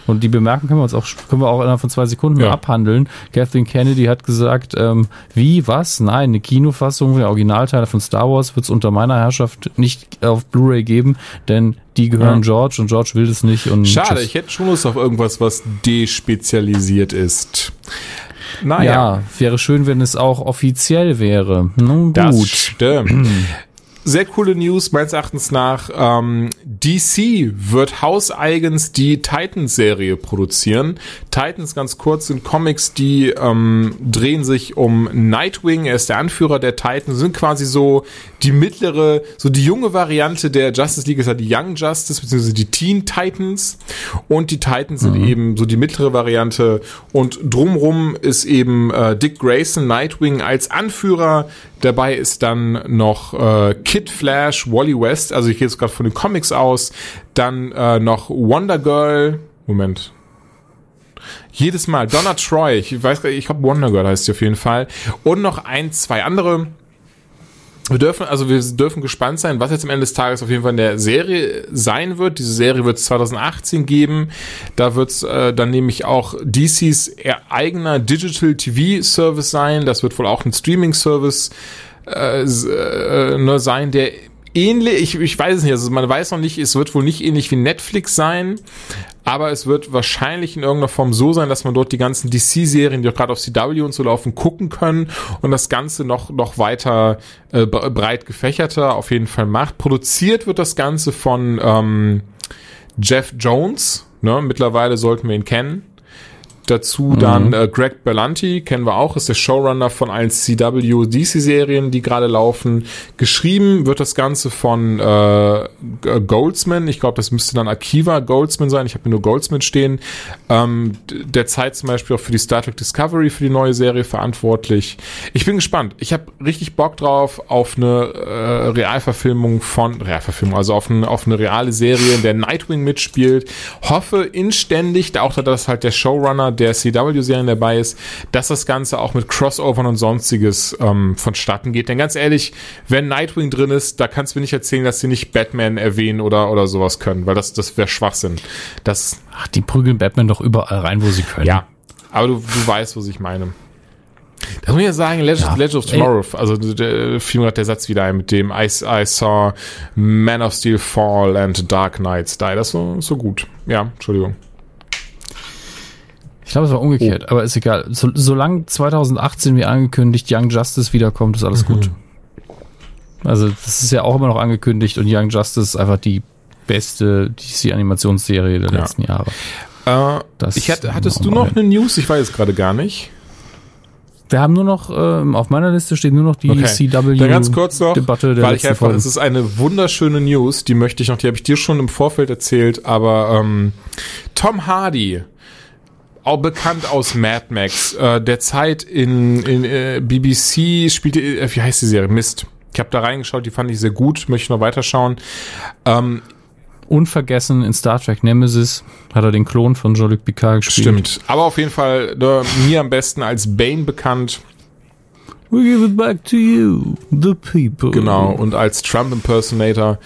Und die Bemerkung können wir uns auch, können wir auch innerhalb von zwei Sekunden Ja. abhandeln. Kathleen Kennedy hat gesagt, ähm, wie, was? Nein, eine Kinofassung der Originalteile von Star Wars wird es unter meiner Herrschaft nicht auf Blu-ray geben, denn die gehören Ja. George und George will es nicht. Und Schade, tschüss. ich hätte schon Lust auf irgendwas, was despezialisiert ist. Naja, Ja, wäre schön, wenn es auch offiziell wäre. Nun das gut. stimmt. Sehr coole News, meines Erachtens nach. Ähm, DC wird hauseigens die Titans-Serie produzieren. Titans, ganz kurz, sind Comics, die ähm, drehen sich um Nightwing. Er ist der Anführer der Titans, sind quasi so die mittlere, so die junge Variante der Justice League ist ja die Young Justice, beziehungsweise die Teen Titans. Und die Titans sind eben so die mittlere Variante. Und drumrum ist eben äh, Dick Grayson, Nightwing als Anführer. Dabei ist dann noch äh, Kid Flash, Wally West, also ich gehe jetzt gerade von den Comics aus. Dann äh, noch Wonder Girl. Moment. Jedes Mal. Donna Troy, ich weiß gar nicht, ich glaube Wonder Girl heißt sie auf jeden Fall. Und noch ein, zwei andere. Wir dürfen, also wir dürfen gespannt sein, was jetzt am Ende des Tages auf jeden Fall in der Serie sein wird. Diese Serie wird es 2018 geben. Da wird es äh, dann nämlich auch DCs eigener Digital TV Service sein. Das wird wohl auch ein Streaming Service äh, äh, nur sein, der ähnlich, ich, ich weiß es nicht, also man weiß noch nicht, es wird wohl nicht ähnlich wie Netflix sein, aber es wird wahrscheinlich in irgendeiner Form so sein, dass man dort die ganzen DC-Serien, die auch gerade auf CW und so laufen, gucken können und das Ganze noch, noch weiter äh, bre- breit gefächerter auf jeden Fall macht. Produziert wird das Ganze von ähm, Jeff Jones, ne? mittlerweile sollten wir ihn kennen. Dazu dann äh, Greg Berlanti, kennen wir auch, ist der Showrunner von allen CW DC-Serien, die gerade laufen. Geschrieben wird das Ganze von äh, Goldsman. Ich glaube, das müsste dann Akiva Goldsman sein. Ich habe mir nur Goldsman stehen. Ähm, d- der Zeit zum Beispiel auch für die Star Trek Discovery für die neue Serie verantwortlich. Ich bin gespannt. Ich habe richtig Bock drauf auf eine äh, Realverfilmung von Realverfilmung, also auf eine, auf eine reale Serie, in der Nightwing mitspielt. Hoffe inständig, da auch da das halt der Showrunner der CW-Serien dabei ist, dass das Ganze auch mit Crossovern und sonstiges ähm, vonstatten geht. Denn ganz ehrlich, wenn Nightwing drin ist, da kannst du mir nicht erzählen, dass sie nicht Batman erwähnen oder, oder sowas können, weil das, das wäre Schwachsinn. Das, Ach, die prügeln Batman doch überall rein, wo sie können. ja, aber du, du weißt, was ich meine. Das muss ich ja sagen, Legend, Ja. Legend of Tomorrow, also der, fiel mir gerade der Satz wieder ein mit dem I, I saw Man of Steel fall and Dark Knights die. Das ist so, so gut. Ja, Entschuldigung. Ich glaube, es war umgekehrt, aber ist egal. So, solange 2018 wie angekündigt Young Justice wiederkommt, ist alles gut. Also, das ist ja auch immer noch angekündigt und Young Justice ist einfach die beste DC-Animationsserie der Ja. letzten Jahre. Äh, ich hatte, hattest noch du noch eine News? Ich weiß es gerade gar nicht. Wir haben nur noch, ähm, auf meiner Liste steht nur noch die Okay. CW Dann ganz kurz noch, Debatte der weil ich einfach, Folgen. es ist eine wunderschöne News, die möchte ich noch, die habe ich dir schon im Vorfeld erzählt, aber ähm, Tom Hardy, auch bekannt aus Mad Max, äh, der Zeit in, in äh, BBC spielte, äh, wie heißt die Serie? Mist. Ich habe da reingeschaut, die fand ich sehr gut, möchte noch weiterschauen. Ähm, Unvergessen in Star Trek Nemesis hat er den Klon von Jean-Luc Picard gespielt. stimmt. Aber auf jeden Fall äh, mir am besten als Bane bekannt. We give it back to you, the people. Genau, und als Trump Impersonator.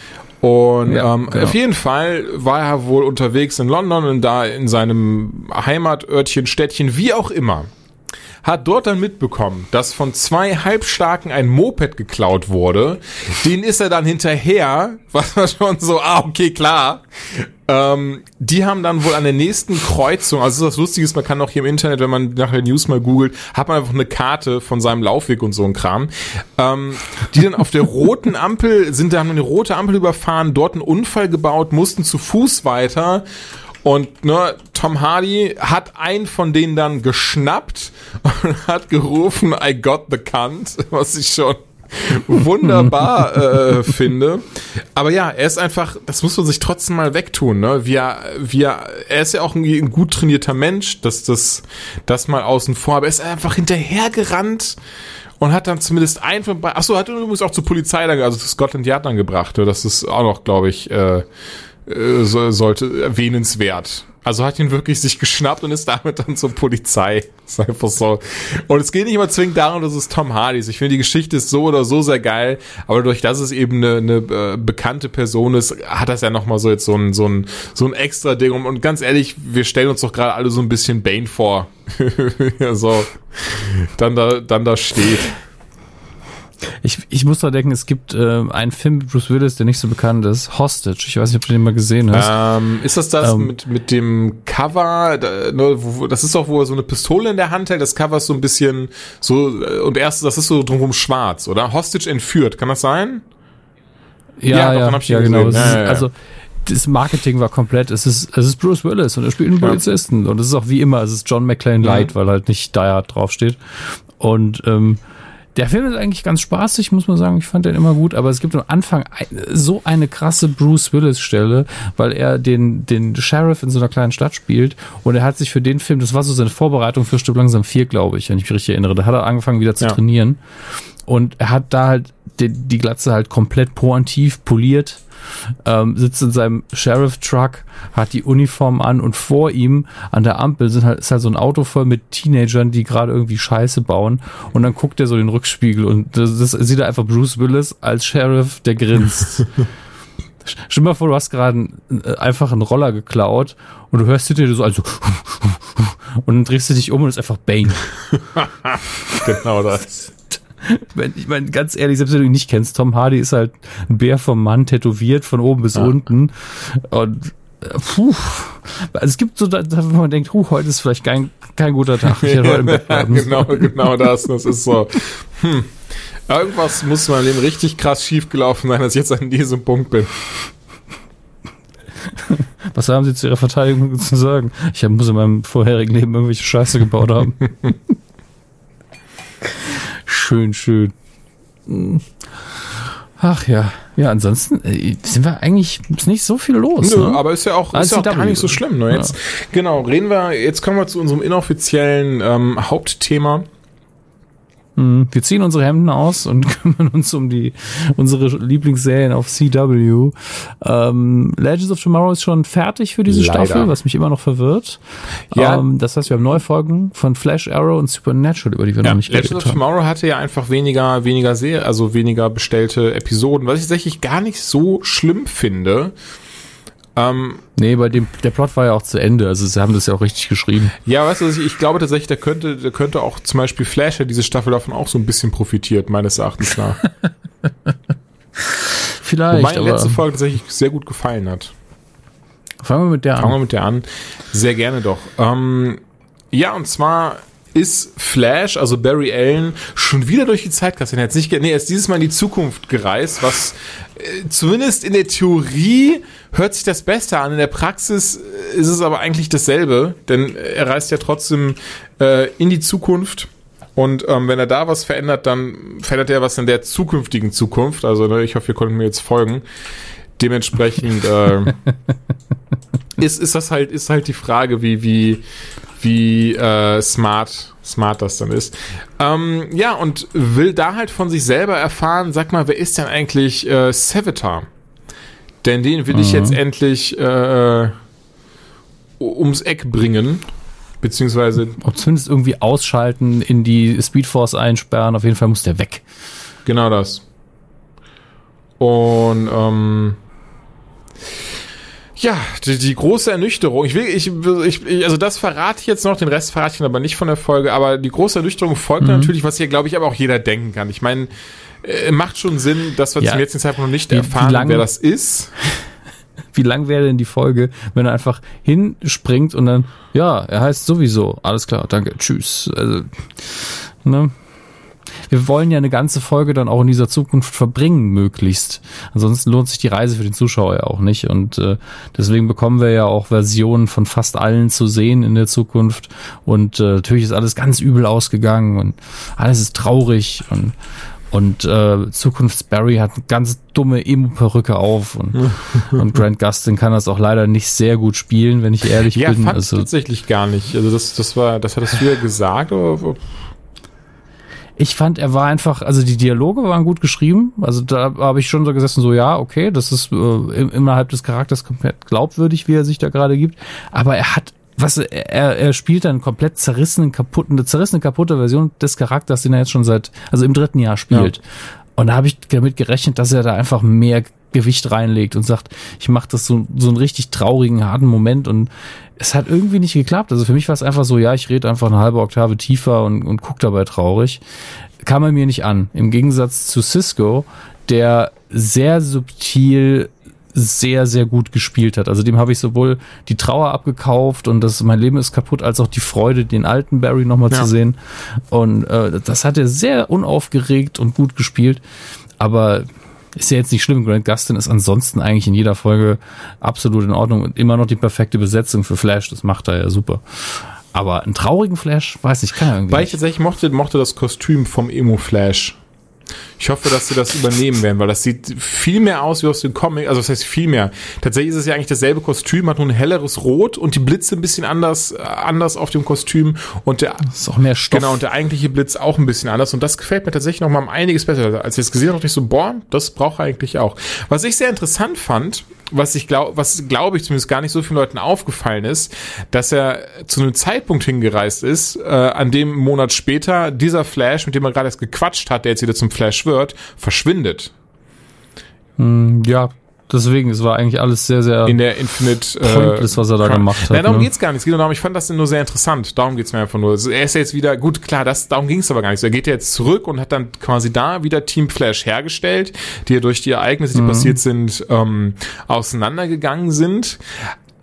Und Ja, ähm, genau. auf jeden Fall war er wohl unterwegs in London und da in seinem Heimatörtchen, Städtchen, wie auch immer. Hat dort dann mitbekommen, dass von zwei Halbstarken ein Moped geklaut wurde. Den ist er dann hinterher, was war schon so, ah, okay, klar. Ähm, die haben dann wohl an der nächsten Kreuzung, also das Lustige ist, man kann auch hier im Internet, wenn man nach der News mal googelt, hat man einfach eine Karte von seinem Laufweg und so ein Kram. Ähm, die dann auf der roten Ampel, sind dann eine rote Ampel überfahren, dort einen Unfall gebaut, mussten zu Fuß weiter. Und ne, Tom Hardy hat einen von denen dann geschnappt und hat gerufen, I got the cunt, was ich schon wunderbar äh, finde. Aber ja, er ist einfach, das muss man sich trotzdem mal wegtun, ne? Wie er, wie er, ist ja auch ein, ein gut trainierter Mensch, dass das, das mal außen vor, aber er ist einfach hinterhergerannt und hat dann zumindest einen von beiden, achso, hat übrigens auch zur Polizei dann, also zu Scotland Yard dann gebracht, das ist auch noch, glaube ich, äh, äh, so, sollte erwähnenswert. Also hat ihn wirklich sich geschnappt und ist damit dann zur Polizei. Ist einfach so. Und es geht nicht immer zwingend darum, dass es Tom Hardy ist. Ich finde, die Geschichte ist so oder so sehr geil, aber dadurch, dass es eben eine, eine äh, bekannte Person ist, hat das ja nochmal so jetzt so ein, so ein, so ein extra Ding. Und, und ganz ehrlich, wir stellen uns doch gerade alle so ein bisschen Bane vor. ja, so. Dann da, dann da steht. Ich, ich muss da denken, es gibt äh, einen Film mit Bruce Willis, der nicht so bekannt ist, Hostage. Ich weiß nicht, ob du den mal gesehen hast. Ähm, ist das das Ähm. mit, mit dem Cover? Ne, das ist doch, wo er so eine Pistole in der Hand hält. Das Cover ist so ein bisschen so, äh, und erst, das ist so drumherum schwarz, oder? Hostage entführt, kann das sein? ja, ja, ja, ja genau. ist, Ja, ja. Also das Marketing war komplett. Es ist, es ist Bruce Willis und er spielt einen. Polizisten und es ist auch wie immer. Es ist John McClane Light, weil halt nicht Die Hard draufsteht. Und ähm, der Film ist eigentlich ganz spaßig, muss man sagen. Ich fand den immer gut, aber es gibt am Anfang so eine krasse Bruce Willis Stelle, weil er den, den Sheriff in so einer kleinen Stadt spielt und er hat sich für den Film, das war so seine Vorbereitung für Stück langsam 4, glaube ich, wenn ich mich richtig erinnere. Da hat er angefangen wieder zu Ja. trainieren und er hat da halt die, die Glatze halt komplett pointiv poliert, ähm, sitzt in seinem Sheriff-Truck, hat die Uniform an und vor ihm an der Ampel sind halt, ist halt so ein Auto voll mit Teenagern, die gerade irgendwie Scheiße bauen und dann guckt er so in den Rückspiegel und das, das sieht er einfach Bruce Willis als Sheriff, der grinst. Stell dir mal vor, du hast gerade äh, einfach einen Roller geklaut und du hörst hinter dir so also und dann drehst du dich um und ist einfach Bane. Genau das. Wenn- Ich meine, ganz ehrlich, selbst wenn du ihn nicht kennst, Tom Hardy ist halt ein Bär vom Mann, tätowiert von oben bis unten. Und äh, puh. Also es gibt so, da, wo man denkt, huh, heute ist vielleicht kein, kein guter Tag. Ich hätte heute im Bett bleiben genau, genau das. Das ist so. Hm. Irgendwas muss in meinem Leben richtig krass schief gelaufen sein, dass ich jetzt an diesem Punkt bin. Was haben Sie zu Ihrer Verteidigung zu sagen? Ich muss in meinem vorherigen Leben irgendwelche Scheiße gebaut haben. Schön, schön. Ach ja. Ja, ansonsten äh, sind wir eigentlich ist nicht so viel los. Nö, ne? aber ist ja auch, ist ja auch gar nicht so schlimm. Ne? Jetzt, Genau, reden wir, jetzt kommen wir zu unserem inoffiziellen ähm, Hauptthema. Hm, Wir ziehen unsere Hemden aus und kümmern uns um die unsere Lieblingsserien auf CW. Ähm, Legends of Tomorrow ist schon fertig für diese Leider. Staffel, was mich immer noch verwirrt. Ja. Ähm, das heißt, wir haben neue Folgen von Flash Arrow und Supernatural, über die wir Ja, noch nicht Legends of geredet haben. Tomorrow hatte ja einfach weniger, weniger Serie, also weniger bestellte Episoden, was ich tatsächlich gar nicht so schlimm finde. Ähm, Nee, bei dem der Plot war ja auch zu Ende, also sie haben das ja auch richtig geschrieben. ja, weißt du, ich, ich glaube tatsächlich, da könnte, da könnte auch zum Beispiel Flash, ja diese Staffel davon auch so ein bisschen profitiert, meines Erachtens nach. Vielleicht, Wobei die letzte Folge tatsächlich sehr gut gefallen hat. fangen wir mit der Fangen wir an. mit der an. Sehr gerne doch. Ähm, ja, und zwar ist Flash, also Barry Allen, schon wieder durch die Zeit gereist. Er hat nicht, nee, er ist dieses Mal in die Zukunft gereist, was äh, zumindest in der Theorie hört sich das Beste an. In der Praxis äh, ist es aber eigentlich dasselbe, denn er reist ja trotzdem äh, in die Zukunft. Und ähm, wenn er da was verändert, dann verändert er was in der zukünftigen Zukunft. Also ne, ich hoffe, ihr konntet mir jetzt folgen. Dementsprechend äh, ist, ist das halt, ist halt die Frage, wie, wie, wie äh, smart, smart das dann ist. Ähm, ja, und will da halt von sich selber erfahren, sag mal, wer ist denn eigentlich äh, Savitar? Denn den will ich jetzt endlich äh, ums Eck bringen. Beziehungsweise, Ob zumindest irgendwie ausschalten, in die Speedforce einsperren, auf jeden Fall muss der weg. genau das. Und ähm, Ja, die, die große Ernüchterung. Ich will, ich, ich, also das verrate ich jetzt noch, den Rest verrate ich dann aber nicht von der Folge, aber die große Ernüchterung folgt Mhm. natürlich, was hier, glaube ich, aber auch jeder denken kann. Ich meine, äh, macht schon Sinn, dass wir Ja. zum jetzigen Zeitpunkt noch nicht Wie- wie erfahren, lang- wer das ist. Wie lang wäre denn die Folge, wenn er einfach hinspringt und dann, ja, er heißt sowieso, alles klar, danke, tschüss. Also, ne? Wir wollen ja eine ganze Folge dann auch in dieser Zukunft verbringen, möglichst. Ansonsten lohnt sich die Reise für den Zuschauer ja auch nicht. Und äh, deswegen bekommen wir ja auch Versionen von fast allen zu sehen in der Zukunft. Und äh, natürlich ist alles ganz übel ausgegangen und alles ist traurig und und äh, Zukunfts-Barry hat eine ganz dumme Emo-Perücke auf und, und Grant Gustin kann das auch leider nicht sehr gut spielen, wenn ich ehrlich Ja, bin. fand Also ich tatsächlich gar nicht. Also das, das war, das hattest du ja gesagt, aber ich fand, er war einfach, also die Dialoge waren gut geschrieben. Also da habe ich schon so gesessen, so ja, okay, das ist äh, innerhalb des Charakters komplett glaubwürdig, wie er sich da gerade gibt. Aber er hat, was er, er spielt dann komplett zerrissenen, kaputten, eine zerrissene, kaputte Version des Charakters, den er jetzt schon seit, also im dritten Jahr spielt. Und da habe ich damit gerechnet, dass er da einfach mehr Gewicht reinlegt und sagt, ich mache das so, so einen richtig traurigen, harten Moment und es hat irgendwie nicht geklappt. Also für mich war es einfach so, ja, ich rede einfach eine halbe Oktave tiefer und, und guck dabei traurig. Kam er mir nicht an. Im Gegensatz zu Cisco, der sehr subtil sehr, sehr gut gespielt hat. Also dem habe ich sowohl die Trauer abgekauft und das mein Leben ist kaputt, als auch die Freude, den alten Barry nochmal Ja. zu sehen. Und äh, das hat er sehr unaufgeregt und gut gespielt. Aber ist ja jetzt nicht schlimm. Grant Gustin ist ansonsten eigentlich in jeder Folge absolut in Ordnung und immer noch die perfekte Besetzung für Flash. Das macht er ja super. Aber einen traurigen Flash, weiß ich, kann er irgendwie weil ich tatsächlich mochte, mochte das Kostüm vom Emo Flash. Ich hoffe, dass sie das übernehmen werden, weil das sieht viel mehr aus wie aus dem Comic. Also das heißt viel mehr. Tatsächlich ist es ja eigentlich dasselbe Kostüm, hat nur ein helleres Rot und die Blitze ein bisschen anders, äh, anders auf dem Kostüm und der Das ist auch mehr Stoff. Genau, und der eigentliche Blitz auch ein bisschen anders. Und das gefällt mir tatsächlich noch mal um einiges besser. Als ich es gesehen habe, dachte ich so, boah, das braucht er eigentlich auch. Was ich sehr interessant fand, was ich glaube, was glaube ich zumindest gar nicht so vielen Leuten aufgefallen ist, dass er zu einem Zeitpunkt hingereist ist, äh, an dem Monat später dieser Flash, mit dem er gerade erst gequatscht hat, der jetzt wieder zum Flash wird, verschwindet. ja, deswegen, es war eigentlich alles sehr, sehr In der Infinite äh, Pointless, was er da Crime. gemacht hat, Nein, darum ne? geht's gar nicht. Es geht nur darum, ich fand das nur sehr interessant. Darum geht's mir einfach nur. Also Er ist ja jetzt wieder, gut, klar, das, darum ging's aber gar nicht. Er geht ja jetzt zurück und hat dann quasi da wieder Team Flash hergestellt, die ja durch die Ereignisse, die Mhm. passiert sind, ähm, auseinandergegangen sind.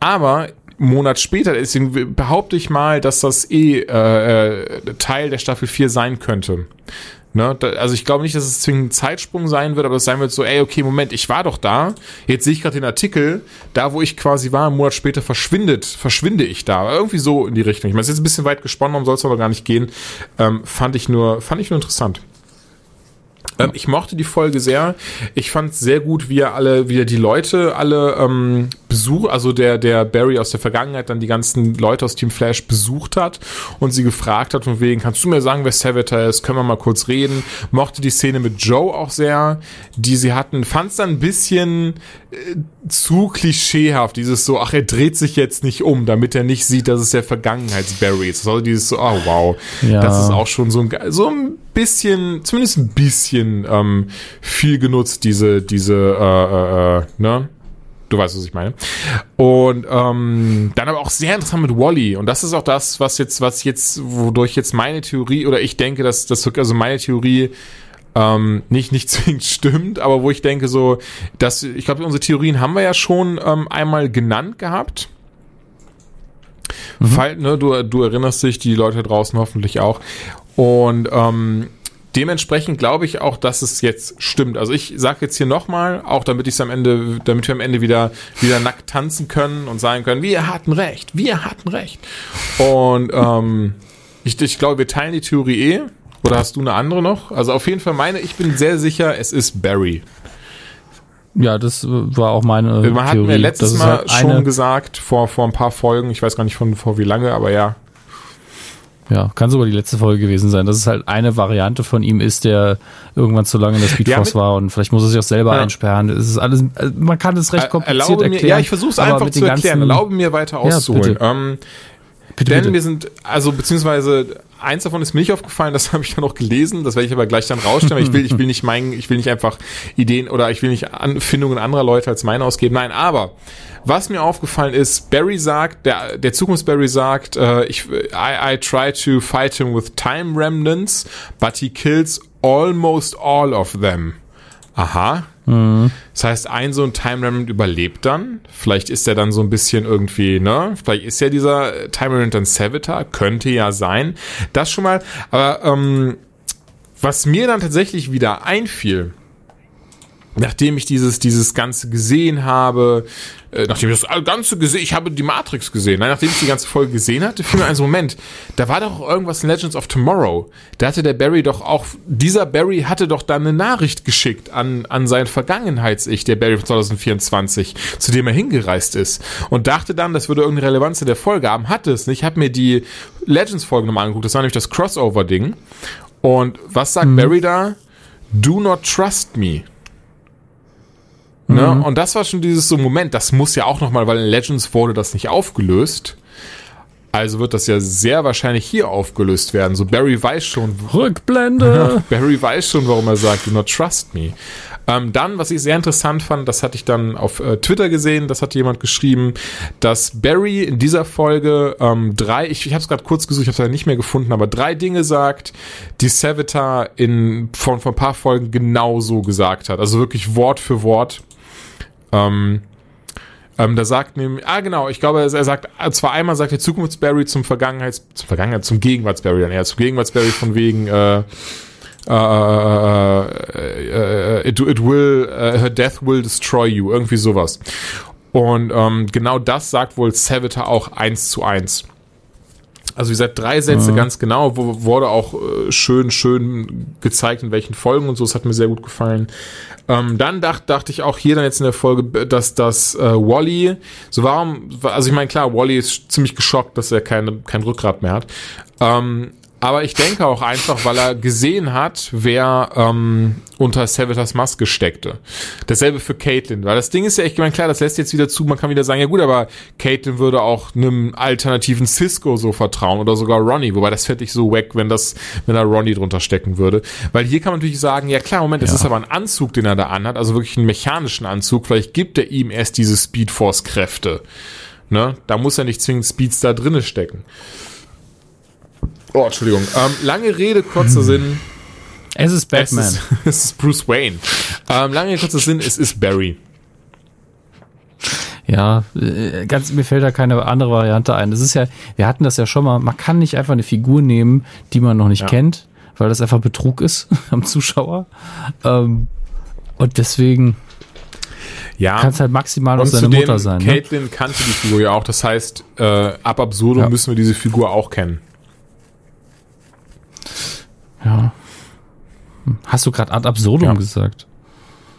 Aber einen Monat später, deswegen behaupte ich mal, dass das eh äh, äh, Teil der Staffel 4 sein könnte. Ne, da, also ich glaube nicht, dass es zwingend ein Zeitsprung sein wird, aber es sein wird so, ey, okay, Moment, ich war doch da. Jetzt sehe ich gerade den Artikel, da wo ich quasi war, einen Monat später verschwindet, verschwinde ich da. Irgendwie so in die Richtung. Ich meine, es ist jetzt ein bisschen weit gesponnen, darum soll es aber gar nicht gehen. Ähm, fand ich nur, fand ich nur interessant. Ähm, ich mochte die Folge sehr. Ich fand sehr gut, wie er alle, wie er die Leute alle ähm, besucht, also der, der Barry aus der Vergangenheit dann die ganzen Leute aus Team Flash besucht hat und sie gefragt hat, von wegen, kannst du mir sagen, wer Savitar ist? Können wir mal kurz reden? Mochte die Szene mit Joe auch sehr, die sie hatten. Fand es dann ein bisschen äh, zu klischeehaft, dieses so, ach, er dreht sich jetzt nicht um, damit er nicht sieht, dass es der Vergangenheits-Barry ist. Also dieses so, oh wow, Ja. das ist auch schon so ein, so ein bisschen, zumindest ein bisschen ähm, viel genutzt, diese, diese, äh, äh, äh, ne? Du weißt, was ich meine. Und ähm, dann aber auch sehr interessant mit Wally. Und das ist auch das, was jetzt, was jetzt, wodurch jetzt meine Theorie, oder ich denke, dass das also meine Theorie ähm, nicht, nicht zwingend stimmt, aber wo ich denke, so, dass, ich glaube, unsere Theorien haben wir ja schon ähm, einmal genannt gehabt. Fall, ne, du, du erinnerst dich, die Leute draußen hoffentlich auch. Und ähm, dementsprechend glaube ich auch, dass es jetzt stimmt. Also ich sage jetzt hier nochmal, auch damit ich es am Ende, damit wir am Ende wieder, wieder nackt tanzen können und sagen können, wir hatten recht, wir hatten recht. Und ähm, ich, ich glaube, wir teilen die Theorie eh. Oder hast du eine andere noch? Also auf jeden Fall meine, ich bin sehr sicher, es ist Barry. Ja, das war auch meine Man hat Theorie. mir letztes Mal halt schon gesagt, vor, vor ein paar Folgen, ich weiß gar nicht von vor wie lange, aber ja. Ja, kann sogar die letzte Folge gewesen sein, dass es halt eine Variante von ihm ist, der irgendwann zu lange in der Speedforce mit- war und vielleicht muss er sich auch selber Ja. einsperren. Es ist alles, also man kann es recht kompliziert Erlaube mir, erklären. ja, ich versuche es einfach zu erklären. Erlaube mir weiter Ja, auszuholen. bitte. ähm, Bitte, denn bitte. wir sind, also beziehungsweise eins davon ist mir nicht aufgefallen, das habe ich dann auch gelesen, das werde ich aber gleich dann rausstellen, ich will, ich will nicht meinen, ich will nicht einfach Ideen oder ich will nicht Anfindungen anderer Leute als meine ausgeben. Nein, aber was mir aufgefallen ist, Barry sagt, der, der Zukunfts-Barry sagt, äh, ich, I, I try to fight him with time remnants, but he kills almost all of them. Aha. Das heißt, ein so ein Time Remnant überlebt dann. Vielleicht ist er dann so ein bisschen irgendwie, ne? Vielleicht ist ja dieser Time Remnant dann Savitar. Könnte ja sein. Das schon mal. Aber ähm, was mir dann tatsächlich wieder einfiel, nachdem ich dieses, dieses Ganze gesehen habe, äh, nachdem ich das Ganze gesehen, ich habe die Matrix gesehen, nein, nachdem ich die ganze Folge gesehen hatte, fiel mir ein so Moment, da war doch irgendwas in Legends of Tomorrow. Da hatte der Barry doch auch, dieser Barry hatte doch dann eine Nachricht geschickt an, an sein Vergangenheits-Ich, der Barry von 2024, zu dem er hingereist ist. Und dachte dann, das würde irgendeine Relevanz in der Folge haben, hatte es nicht. Ich habe mir die Legends-Folge nochmal angeguckt, das war nämlich das Crossover-Ding. Und was sagt Barry da? Do not trust me. Ne? Und das war schon dieses so Moment, das muss ja auch nochmal, weil in Legends wurde das nicht aufgelöst. Also wird das ja sehr wahrscheinlich hier aufgelöst werden. So Barry weiß schon, Rückblende. Barry weiß schon, warum er sagt, do not trust me. Ähm, dann, was ich sehr interessant fand, das hatte ich dann auf äh, Twitter gesehen, das hat jemand geschrieben, dass Barry in dieser Folge ähm, drei, ich, ich habe es gerade kurz gesucht, ich habe es leider nicht mehr gefunden, aber drei Dinge sagt, die Savitar in von, von ein paar Folgen genauso gesagt hat. Also wirklich Wort für Wort. Ähm, ähm, da sagt nämlich, ah genau, ich glaube, er sagt, zwar einmal sagt der Zukunftsbarry zum Vergangenheits, zum Vergangenheits, zum Gegenwartsbarry dann eher, zum Gegenwartsbarry von wegen, äh, äh, äh, äh, it, it will, uh, her death will destroy you, irgendwie sowas. Und ähm, genau das sagt wohl Savitar auch eins zu eins. Also wie gesagt, drei Sätze Mhm. ganz genau, wo wurde auch äh, schön, schön gezeigt, in welchen Folgen und so. Das hat mir sehr gut gefallen. Ähm, dann dacht, dachte ich auch hier dann jetzt in der Folge, dass das äh, Wally, so warum, also ich meine, klar, Wally ist ziemlich geschockt, dass er keine, kein Rückgrat mehr hat. Ähm, aber ich denke auch einfach, weil er gesehen hat, wer ähm, unter Savitors Maske steckte. Dasselbe für Caitlyn. Weil das Ding ist ja echt, ich meine, klar, das lässt jetzt wieder zu, man kann wieder sagen, ja gut, aber Caitlyn würde auch einem alternativen Cisco so vertrauen oder sogar Ronnie. Wobei das fände ich so wack, wenn das, wenn da Ronnie drunter stecken würde. Weil hier kann man natürlich sagen, ja klar, Moment, es Ja. ist aber ein Anzug, den er da anhat, also wirklich einen mechanischen Anzug. Vielleicht gibt er ihm erst diese Speedforce-Kräfte. Ne? Da muss ja nicht zwingend Speeds da drinne stecken. Oh, Entschuldigung. Ähm, lange Rede, kurzer Sinn. Es ist Batman. Es ist, es ist Bruce Wayne. Ähm, lange Rede, kurzer Sinn, es ist Barry. Ja, äh, ganz, mir fällt da keine andere Variante ein. Das ist ja, wir hatten das ja schon mal, man kann nicht einfach eine Figur nehmen, die man noch nicht Ja. kennt, weil das einfach Betrug ist am Zuschauer. Ähm, und deswegen Ja. kann es halt maximal auch und seine zudem, Mutter sein. Ne? Caitlin kannte die Figur ja auch. Das heißt, äh, ab absurdum Ja. müssen wir diese Figur auch kennen. Ja. Hast du gerade ad absurdum Ja. gesagt?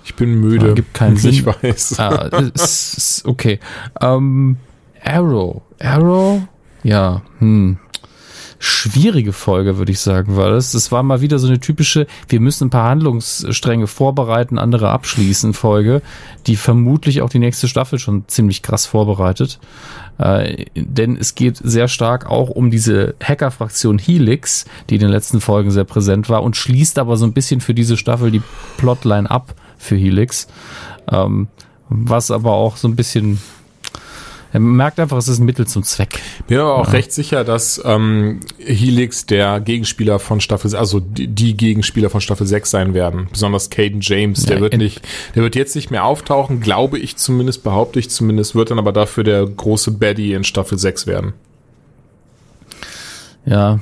Ich bin müde. Ja, gibt keinen Ich Sinn. weiß. Ah, ist, ist okay. Ähm, Arrow. Arrow? Ja, hm. Schwierige Folge, würde ich sagen, war das. Das war mal wieder so eine typische, wir müssen ein paar Handlungsstränge vorbereiten, andere abschließen Folge, die vermutlich auch die nächste Staffel schon ziemlich krass vorbereitet. Äh, denn es geht sehr stark auch um diese Hacker-Fraktion Helix, die in den letzten Folgen sehr präsent war und schließt aber so ein bisschen für diese Staffel die Plotline ab für Helix. Ähm, was aber auch so ein bisschen. Man merkt einfach, es ist ein Mittel zum Zweck. Bin aber auch recht sicher, dass ähm, Helix der Gegenspieler von Staffel, also die, die Gegenspieler von Staffel 6 sein werden. Besonders Caden James, der Ja, wird nicht, der wird jetzt nicht mehr auftauchen, glaube ich zumindest, behaupte ich zumindest, wird dann aber dafür der große Baddie in Staffel 6 werden. Ja,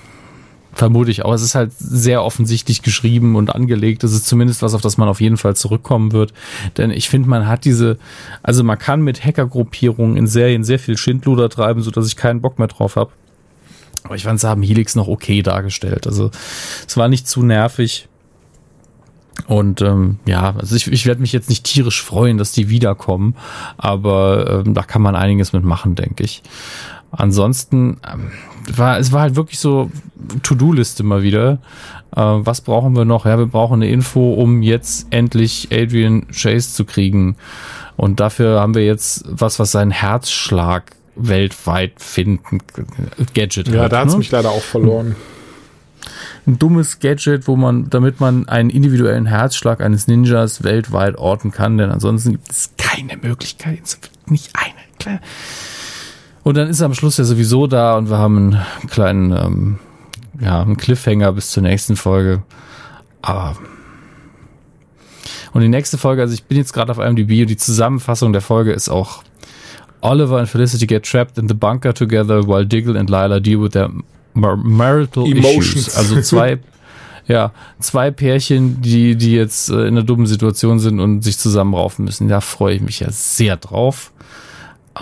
vermute ich auch. Es ist halt sehr offensichtlich geschrieben und angelegt. Es ist zumindest was, auf das man auf jeden Fall zurückkommen wird. Denn ich finde, man hat diese, also man kann mit Hackergruppierungen in Serien sehr viel Schindluder treiben, sodass ich keinen Bock mehr drauf habe. Aber ich fand, sie haben Helix noch okay dargestellt. Also es war nicht zu nervig. Und ähm, ja, also ich, ich werde mich jetzt nicht tierisch freuen, dass die wiederkommen, aber ähm, da kann man einiges mitmachen, denke ich. Ansonsten ähm, war es war halt wirklich so To-Do-Liste mal wieder. Äh, was brauchen wir noch? Ja, wir brauchen eine Info, um jetzt endlich Adrian Chase zu kriegen. Und dafür haben wir jetzt was, was seinen Herzschlag weltweit finden. Gadget. Ja, halt, da hat's ne? mich leider auch verloren. ein dummes Gadget, wo man, damit man einen individuellen Herzschlag eines Ninjas weltweit orten kann, denn ansonsten gibt es keine Möglichkeit, nicht eine. Kleine. Und dann ist er am Schluss ja sowieso da und wir haben einen kleinen, ähm, ja, einen Cliffhanger bis zur nächsten Folge. Aber und die nächste Folge, also ich bin jetzt gerade auf IMDb und die Zusammenfassung der Folge ist auch Oliver and Felicity get trapped in the bunker together while Diggle and Lila deal with their mar marital Emotions. issues. Also zwei, ja, zwei Pärchen, die, die jetzt äh, in einer dummen Situation sind und sich zusammenraufen müssen. Da freue ich mich ja sehr drauf.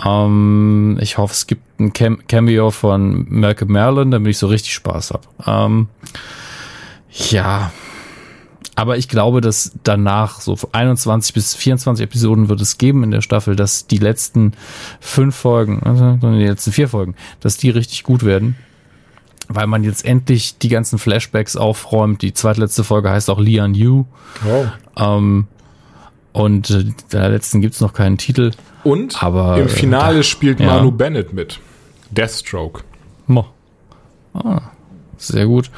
Ähm, ich hoffe, es gibt ein Cam Cameo von Malcolm Merlin, damit ich so richtig Spaß habe. Ähm, ja, aber ich glaube, dass danach so 21 bis 24 Episoden wird es geben in der Staffel, dass die letzten fünf Folgen, also die letzten vier Folgen, dass die richtig gut werden. Weil man jetzt endlich die ganzen Flashbacks aufräumt. Die zweitletzte Folge heißt auch Lian Yu. Oh. Ähm, und äh, der letzten gibt's noch keinen Titel. Und Aber, im Finale äh, spielt ja. Manu Bennett mit. Deathstroke. Mo. Ah, sehr gut.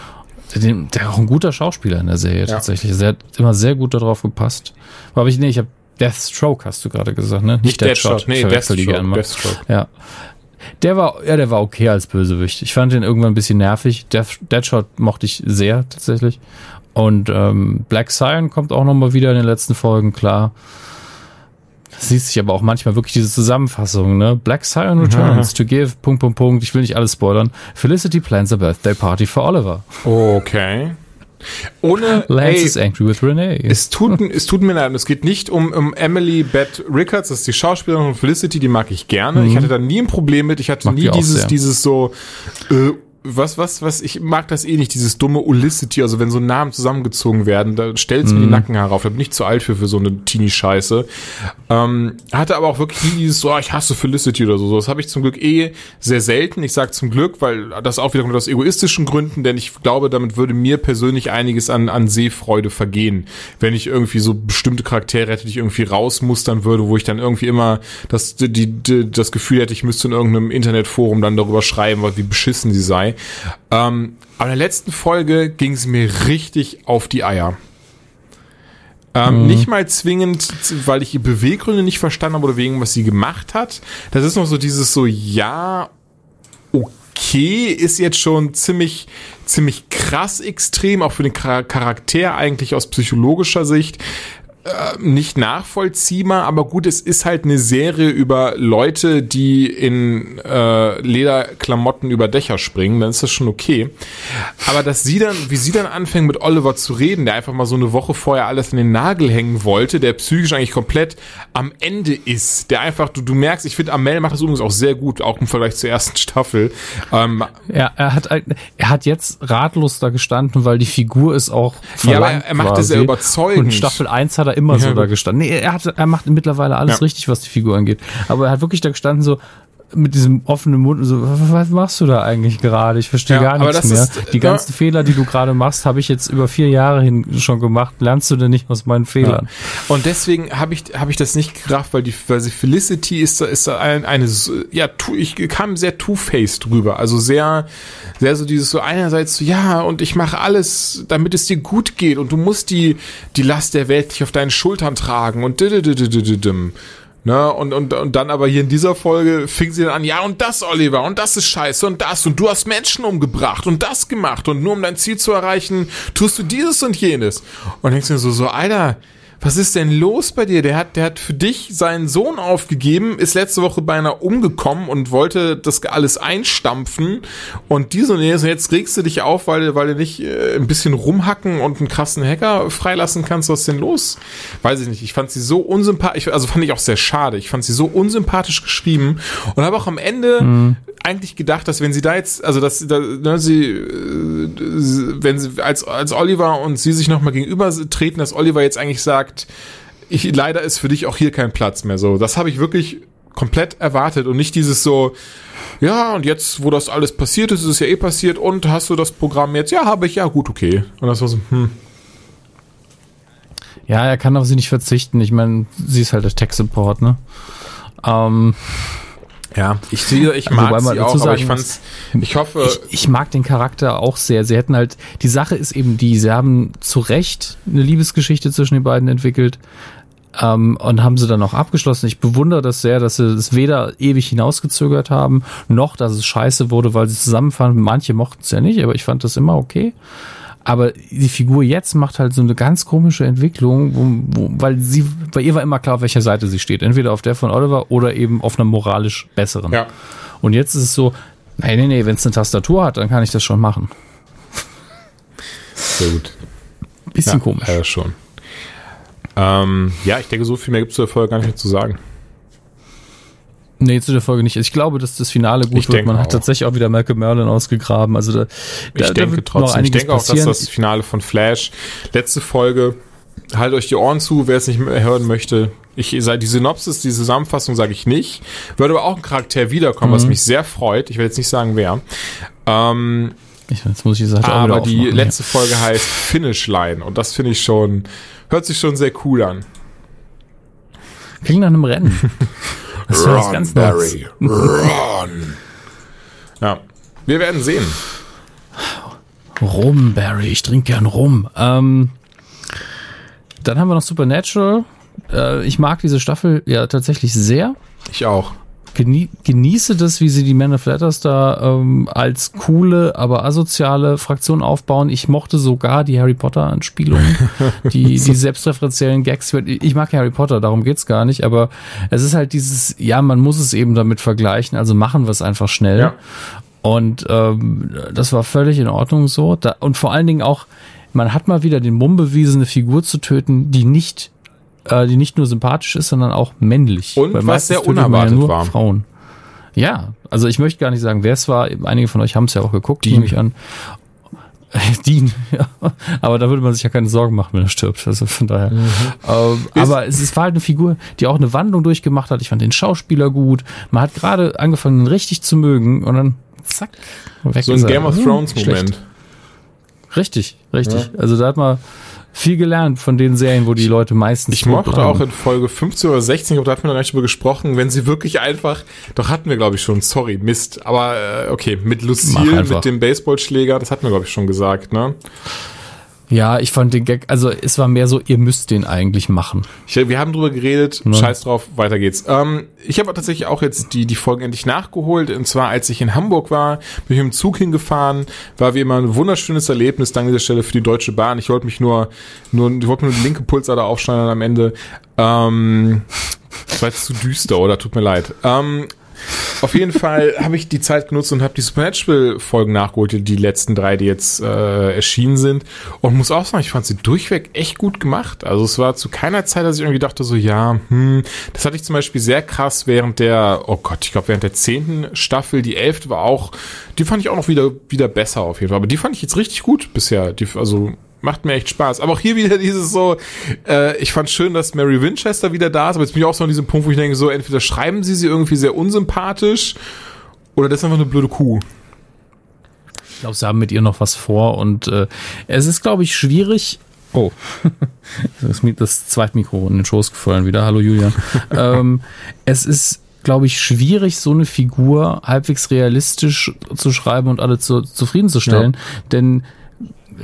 Der, der auch ein guter Schauspieler in der Serie tatsächlich. Der hat immer sehr gut darauf gepasst. Aber ich, nee, ich habe Deathstroke, hast du gerade gesagt, ne? Nicht Deadshot, nee, Ich verwechsel die Deathstroke, gerne mal. Deathstroke. Ja. Der war, ja, der war okay als Bösewicht. Ich fand den irgendwann ein bisschen nervig. Death, Deadshot mochte ich sehr, tatsächlich. Und ähm, Black Scion kommt auch nochmal wieder in den letzten Folgen, klar. Das siehst sich aber auch manchmal wirklich diese Zusammenfassung, ne? Black Scion returns to give, Punkt, Punkt, Punkt. Ich will nicht alles spoilern. Felicity plans a birthday party for Oliver. Okay. Ohne, Lance ey, is angry with Renee. es tut, es tut mir leid, es geht nicht um, um Emily Beth Rickards, das ist die Schauspielerin von Felicity, die mag ich gerne. Ich hatte da nie ein Problem mit, ich hatte Mhm. Mag nie die dieses, sehr. dieses so, äh, was, was, was, ich mag das eh nicht, dieses dumme Ulicity, also wenn so Namen zusammengezogen werden, da stellt's Mhm. mir die Nackenhaare auf, da bin ich zu alt für, für so eine Teenie-Scheiße. Ähm, hatte aber auch wirklich nie dieses so, ah, ich hasse Felicity oder so. Das habe ich zum Glück eh sehr selten. Ich sage zum Glück, weil das auch wiederum aus egoistischen Gründen, denn ich glaube, damit würde mir persönlich einiges an, an Sehfreude vergehen, wenn ich irgendwie so bestimmte Charaktere hätte, die ich irgendwie rausmustern würde, wo ich dann irgendwie immer das, die, die, das Gefühl hätte, ich müsste in irgendeinem Internetforum dann darüber schreiben, wie beschissen sie Ähm, aber in der letzten Folge ging sie mir richtig auf die Eier. Ähm, Nicht mal zwingend, weil ich ihr Beweggründe nicht verstanden habe oder wegen was sie gemacht hat. Das ist noch so dieses so, ja, okay, ist jetzt schon ziemlich, ziemlich krass extrem, auch für den Char- Charakter eigentlich aus psychologischer Sicht. Äh, nicht nachvollziehbar, aber gut, es ist halt eine Serie über Leute, die in äh, Lederklamotten über Dächer springen, dann ist das schon okay. Aber dass sie dann, wie sie dann anfängt mit Oliver zu reden, der einfach mal so eine Woche vorher alles an den Nagel hängen wollte, der psychisch eigentlich komplett am Ende ist, der einfach, du, du merkst, ich finde, Amel macht das übrigens auch sehr gut, auch im Vergleich zur ersten Staffel. Ähm, Ja, er hat, er hat jetzt ratlos da gestanden, weil die Figur ist auch Ja, aber verlangt er macht es quasi. sehr überzeugend. Und Staffel 1 hat er immer Ja, so da gut. gestanden. Nee, er, hat, er macht mittlerweile alles Ja. richtig, was die Figur angeht. Aber er hat wirklich da gestanden so mit diesem offenen Mund und so, was machst du da eigentlich gerade? Ich verstehe Ja, gar nichts das mehr. ist, die äh, ganzen Fehler, die du gerade machst, habe ich jetzt über vier Jahre hin schon gemacht. Lernst du denn nicht aus meinen Fehlern? Und deswegen habe ich, habe ich das nicht gerafft, weil die, weil sie Felicity ist da, ist eine, so- ja, tu, ich kam sehr two-faced drüber. Also sehr, sehr so dieses so einerseits so, ja, und ich mache alles, damit es dir gut geht und du musst die, die Last der Welt nicht auf deinen Schultern tragen und. Ne, und, und, und dann aber hier in dieser Folge fing sie dann an, ja, und das, Oliver, und das ist scheiße, und das, und du hast Menschen umgebracht und das gemacht, und nur um dein Ziel zu erreichen, tust du dieses und jenes. Und denkst mir so, so, Alter, was ist denn los bei dir? Der hat, der hat für dich seinen Sohn aufgegeben, ist letzte Woche beinahe umgekommen und wollte das alles einstampfen. Und diese und jenes. Und jetzt regst du dich auf, weil, du- weil du nicht äh, ein bisschen rumhacken und einen krassen Hacker freilassen kannst. Was ist denn los? Weiß ich nicht. Ich fand sie so unsympathisch, also fand ich auch sehr schade. Ich fand sie so unsympathisch geschrieben und habe auch am Ende eigentlich gedacht, dass wenn sie da jetzt, also dass da, ne, sie, äh, wenn sie als als Oliver und sie sich nochmal gegenüber treten, dass Oliver jetzt eigentlich sagt, ich leider ist für dich auch hier kein Platz mehr. So, das habe ich wirklich komplett erwartet und nicht dieses so, ja und jetzt, wo das alles passiert ist, ist es ja eh passiert und hast du das Programm jetzt? Ja, habe ich. Ja, gut, okay. Und das war so, hm. Ja, er kann auf sie nicht verzichten. Ich meine, sie ist halt der Tech-Support, ne? Ähm, Ja, ich ich mag Wobei man sie auch, aber ich sagen fand's, ich hoffe, Ich, ich mag den Charakter auch sehr. Sie hätten halt, die Sache ist eben die, sie haben zu Recht eine Liebesgeschichte zwischen den beiden entwickelt ähm, und haben sie dann auch abgeschlossen. Ich bewundere das sehr, dass sie es weder ewig hinausgezögert haben, noch dass es scheiße wurde, weil sie zusammenfanden. Manche mochten es ja nicht, aber ich fand das immer okay. Aber die Figur jetzt macht halt so eine ganz komische Entwicklung, wo, wo, weil sie, bei ihr war immer klar, auf welcher Seite sie steht. Entweder auf der von Oliver oder eben auf einer moralisch besseren. ja. Und jetzt ist es so, nee, nee, nee, wenn es eine Tastatur hat, dann kann ich das schon machen. Sehr gut. Bisschen ja, komisch. Ja, schon. Ähm, ja, ich denke, so viel mehr gibt es zur Folge gar nicht mehr zu sagen. Nee, zu der Folge nicht. Ich glaube, dass das Finale gut Ich wird. denke Man hat auch. tatsächlich auch wieder Malcolm Merlin ausgegraben. Also da, Ich da, da denke wird trotzdem, ich denke auch, dass passieren. das Finale von Flash, letzte Folge, haltet euch die Ohren zu, wer es nicht mehr hören möchte. Ich sage die Synopsis, die Zusammenfassung sage ich nicht. Würde aber auch ein Charakter wiederkommen, Mhm. was mich sehr freut. Ich will jetzt nicht sagen, wer. Ähm, Ich, jetzt muss ich auch wieder aber die aufmachen, letzte Folge heißt Finish Line und das finde ich schon, hört sich schon sehr cool an. ja. Klingt nach einem Rennen. Das wäre was ganz Neues. run. Ja, wir werden sehen. Rum, Barry. Ich trinke gern Rum. Ähm, dann haben wir noch Supernatural. Äh, ich mag diese Staffel ja tatsächlich sehr. Ich auch. Genie genieße das, wie sie die Man of Letters da ähm, als coole, aber asoziale Fraktion aufbauen. Ich mochte sogar die Harry Potter Anspielungen, die, die selbstreferenziellen Gags. Ich mag Harry Potter, darum geht's gar nicht, aber es ist halt dieses, ja, man muss es eben damit vergleichen, also machen wir es einfach schnell. Ja. Und ähm, das war völlig in Ordnung so. Da, und vor allen Dingen auch, man hat mal wieder den Mumm bewiesen, eine Figur zu töten, die nicht, äh, die nicht nur sympathisch ist, sondern auch männlich. Und Weil was sehr unerwartet nur war. Frauen. Ja, also ich möchte gar nicht sagen, wer es war. Einige von euch haben es ja auch geguckt, Dean. nehme ich an. Dean, ja. Aber da würde man sich ja keine Sorgen machen, wenn er stirbt. Also von daher. Mhm. Ähm, aber es ist war halt eine Figur, die auch eine Wandlung durchgemacht hat. Ich fand den Schauspieler gut. Man hat gerade angefangen, ihn richtig zu mögen und dann zack, weg So ein. Game of Hm, Thrones schlecht. Moment. Richtig, richtig. Also da hat man viel gelernt von den Serien, wo die Leute meistens Ich mochte bleiben. auch in Folge 15 oder 16, ich glaube, da hatten wir noch nicht drüber gesprochen, wenn sie wirklich einfach, doch hatten wir, glaube ich, schon, sorry, Mist, aber äh, okay, mit Lucille, mit dem Baseballschläger, das hatten wir, glaube ich, schon gesagt, ne? Ja, ich fand den Gag, also es war mehr so, ihr müsst den eigentlich machen. Ich, wir haben drüber geredet, scheiß drauf, weiter geht's. Ähm, ich habe tatsächlich auch jetzt die, die Folgen endlich nachgeholt. Und zwar, als ich in Hamburg war, bin ich mit dem Zug hingefahren, war wie immer ein wunderschönes Erlebnis, dank dieser Stelle für die Deutsche Bahn. Ich wollte mich nur, nur, ich wollte mir nur die linke Pulsader aufschneiden am Ende. Ähm, das war jetzt zu düster, oder? Tut mir leid. Ähm, auf jeden Fall habe ich die Zeit genutzt und habe die Supernatural-Folgen nachgeholt, die- letzten drei, die jetzt äh, erschienen sind. Und muss auch sagen, ich fand sie durchweg echt gut gemacht. Also es war zu keiner Zeit, dass ich irgendwie dachte, so ja, hm, das hatte ich zum Beispiel sehr krass während der, oh Gott, ich glaube während der zehnten Staffel, die elfte war auch, die fand ich auch noch wieder, wieder besser auf jeden Fall. Aber die fand ich jetzt richtig gut bisher. Die, also macht mir echt Spaß. Aber auch hier wieder dieses so, äh, ich fand schön, dass Mary Winchester wieder da ist, aber jetzt bin ich auch so an diesem Punkt, wo ich denke, so, entweder schreiben sie sie irgendwie sehr unsympathisch oder das ist einfach eine blöde Kuh. Ich glaube, sie haben mit ihr noch was vor und äh, es ist, glaube ich, schwierig. Oh, das, Mi- das Zweitmikro in den Schoß gefallen wieder. Hallo Julian. ähm, es ist, glaube ich, schwierig, so eine Figur halbwegs realistisch zu schreiben und alle zu, zufriedenzustellen, denn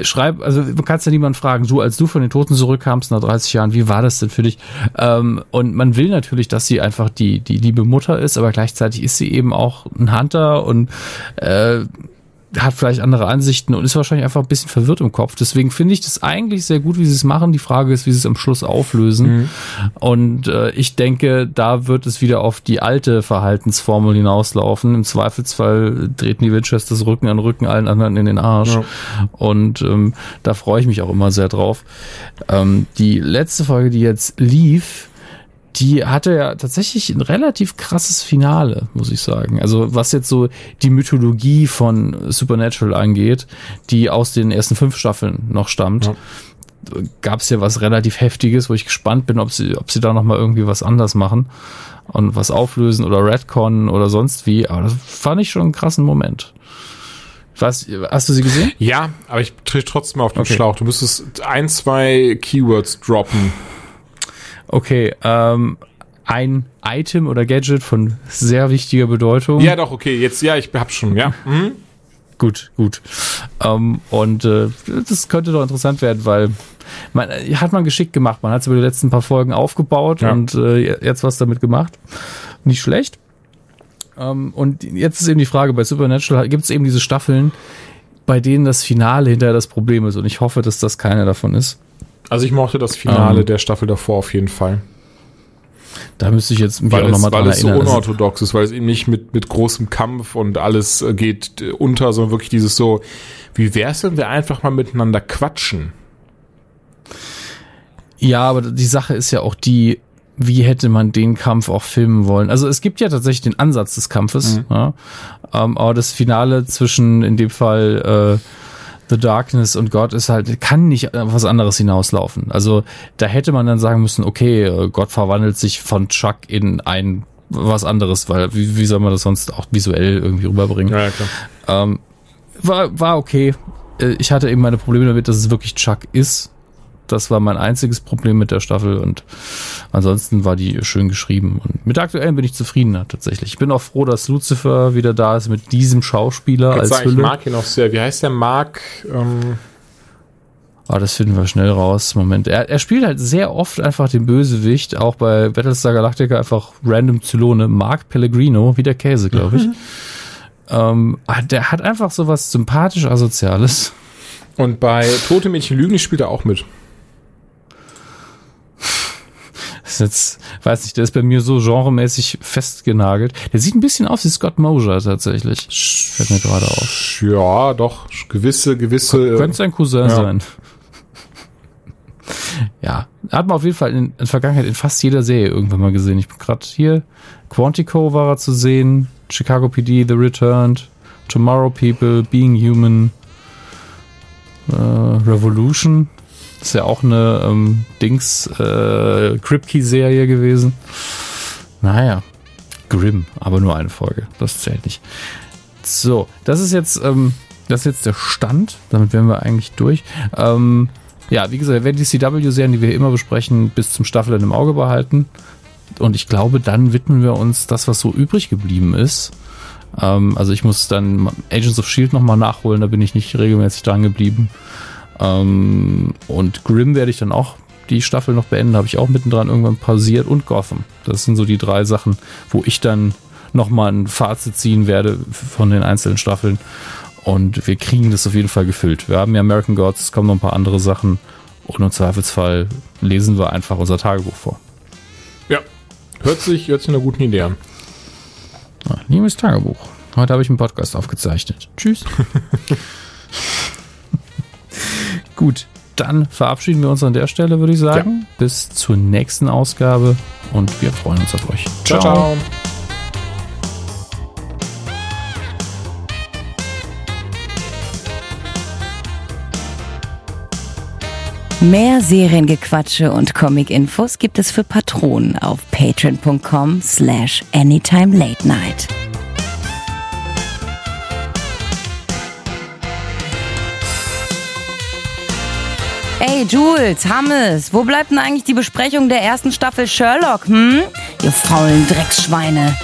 schreib, also du kannst ja niemand fragen, du, als du von den Toten zurückkamst nach 30 Jahren, wie war das denn für dich? Ähm, und man will natürlich, dass sie einfach die, die liebe Mutter ist, aber gleichzeitig ist sie eben auch ein Hunter und äh, hat vielleicht andere Ansichten und ist wahrscheinlich einfach ein bisschen verwirrt im Kopf. Deswegen finde ich das eigentlich sehr gut, wie sie es machen. Die Frage ist, wie sie es am Schluss auflösen. Und äh, ich denke, da wird es wieder auf die alte Verhaltensformel hinauslaufen. Im Zweifelsfall treten die Winchesters Rücken an Rücken allen anderen in den Arsch. Und ähm, da freue ich mich auch immer sehr drauf. Ähm, die letzte Folge, die jetzt lief, die hatte ja tatsächlich ein relativ krasses Finale, muss ich sagen. Also was jetzt so die Mythologie von Supernatural angeht, die aus den ersten fünf Staffeln noch stammt, gab es ja was relativ Heftiges, wo ich gespannt bin, ob sie, ob sie da noch mal irgendwie was anders machen und was auflösen oder Redcon oder sonst wie. Aber das fand ich schon einen krassen Moment. Was, hast du sie gesehen? Ja, aber ich trete trotzdem auf den Okay. Schlauch. Du müsstest ein, zwei Keywords droppen. Okay, ähm, ein Item oder Gadget von sehr wichtiger Bedeutung. Ja, doch, okay, jetzt, ja, ich hab schon, ja. Mhm. Gut, gut. Ähm, und äh, das könnte doch interessant werden, weil man hat man geschickt gemacht. Man hat es über die letzten paar Folgen aufgebaut Ja. und äh, jetzt was damit gemacht. Nicht schlecht. Ähm, und jetzt ist eben die Frage, bei Supernatural gibt es eben diese Staffeln, bei denen das Finale hinterher das Problem ist. Und ich hoffe, dass das keine davon ist. Also ich mochte das Finale Ähm. der Staffel davor auf jeden Fall. Da müsste ich jetzt mich Weil auch nochmal weil dran es so erinnern. Also, unorthodox ist, weil es eben nicht mit, mit großem Kampf und alles äh, geht äh, unter, sondern wirklich dieses so, wie wär's, wenn wir einfach mal miteinander quatschen? Ja, aber die Sache ist ja auch die, wie hätte man den Kampf auch filmen wollen? Also es gibt ja tatsächlich den Ansatz des Kampfes, ja, ähm, aber das Finale zwischen in dem Fall äh, The Darkness und Gott ist halt, kann nicht auf was anderes hinauslaufen. Also da hätte man dann sagen müssen, okay, Gott verwandelt sich von Chuck in ein was anderes, weil wie, wie soll man das sonst auch visuell irgendwie rüberbringen? Ja, ja, klar. Ähm, war, war okay. Äh, Ich hatte eben meine Probleme damit, dass es wirklich Chuck ist. Das war mein einziges Problem mit der Staffel und ansonsten war die schön geschrieben. Und mit der aktuellen bin ich zufriedener tatsächlich. Ich bin auch froh, dass Lucifer wieder da ist mit diesem Schauspieler als sagen, ich Hülle. mag ihn auch sehr. Wie heißt der Mark? Ähm, Aber das finden wir schnell raus. Moment. Er, er spielt halt sehr oft einfach den Bösewicht, auch bei Battlestar Galactica einfach random Zylone. Mark Pellegrino, wie der Käse, glaube ich. ähm, ah, der hat einfach so was sympathisch Asoziales. und bei Tote Mädchen Lügen spielt er auch mit. Das ist jetzt, weiß nicht, der ist bei mir so genremäßig festgenagelt. Der sieht ein bisschen aus wie Scott Mosier tatsächlich. Fällt mir gerade auf. Ja, doch, gewisse, gewisse. äh, Könnte sein Cousin ja. sein. Ja, hat man auf jeden Fall in, in der Vergangenheit in fast jeder Serie irgendwann mal gesehen. Ich bin gerade hier. Quantico war er zu sehen. Chicago PD, The Returned. Tomorrow People, Being Human. Äh, Revolution. Ist ja auch eine ähm, Dings äh, Kripke-Serie gewesen. Naja, Grimm, aber nur eine Folge. Das zählt nicht. So, das ist jetzt, ähm, das ist jetzt der Stand. Damit wären wir eigentlich durch. Ähm, ja, wie gesagt, wir werden die CW-Serien, die wir immer besprechen, bis zum Staffelende im Auge behalten. Und ich glaube, dann widmen wir uns das, was so übrig geblieben ist. Ähm, also ich muss dann Agents of Shield nochmal nachholen, da bin ich nicht regelmäßig dran geblieben. Ähm, und Grimm werde ich dann auch die Staffel noch beenden, habe ich auch mittendran irgendwann pausiert und Gotham. Das sind so die drei Sachen, wo ich dann nochmal ein Fazit ziehen werde von den einzelnen Staffeln. Und wir kriegen das auf jeden Fall gefüllt. Wir haben ja American Gods, es kommen noch ein paar andere Sachen. Und im Zweifelsfall lesen wir einfach unser Tagebuch vor. Ja, hört sich, hört sich eine gute Idee an. Liebes Tagebuch. Heute habe ich einen Podcast aufgezeichnet. Tschüss. Gut, dann verabschieden wir uns an der Stelle, würde ich sagen. Bis zur nächsten Ausgabe und wir freuen uns auf euch. ciao. ciao. Mehr Seriengequatsche und Comic-Infos gibt es für Patronen auf patreon.com slash anytime late night. Ey, Jules, Hammes, wo bleibt denn eigentlich die Besprechung der ersten Staffel Sherlock, hm? Ihr faulen Drecksschweine.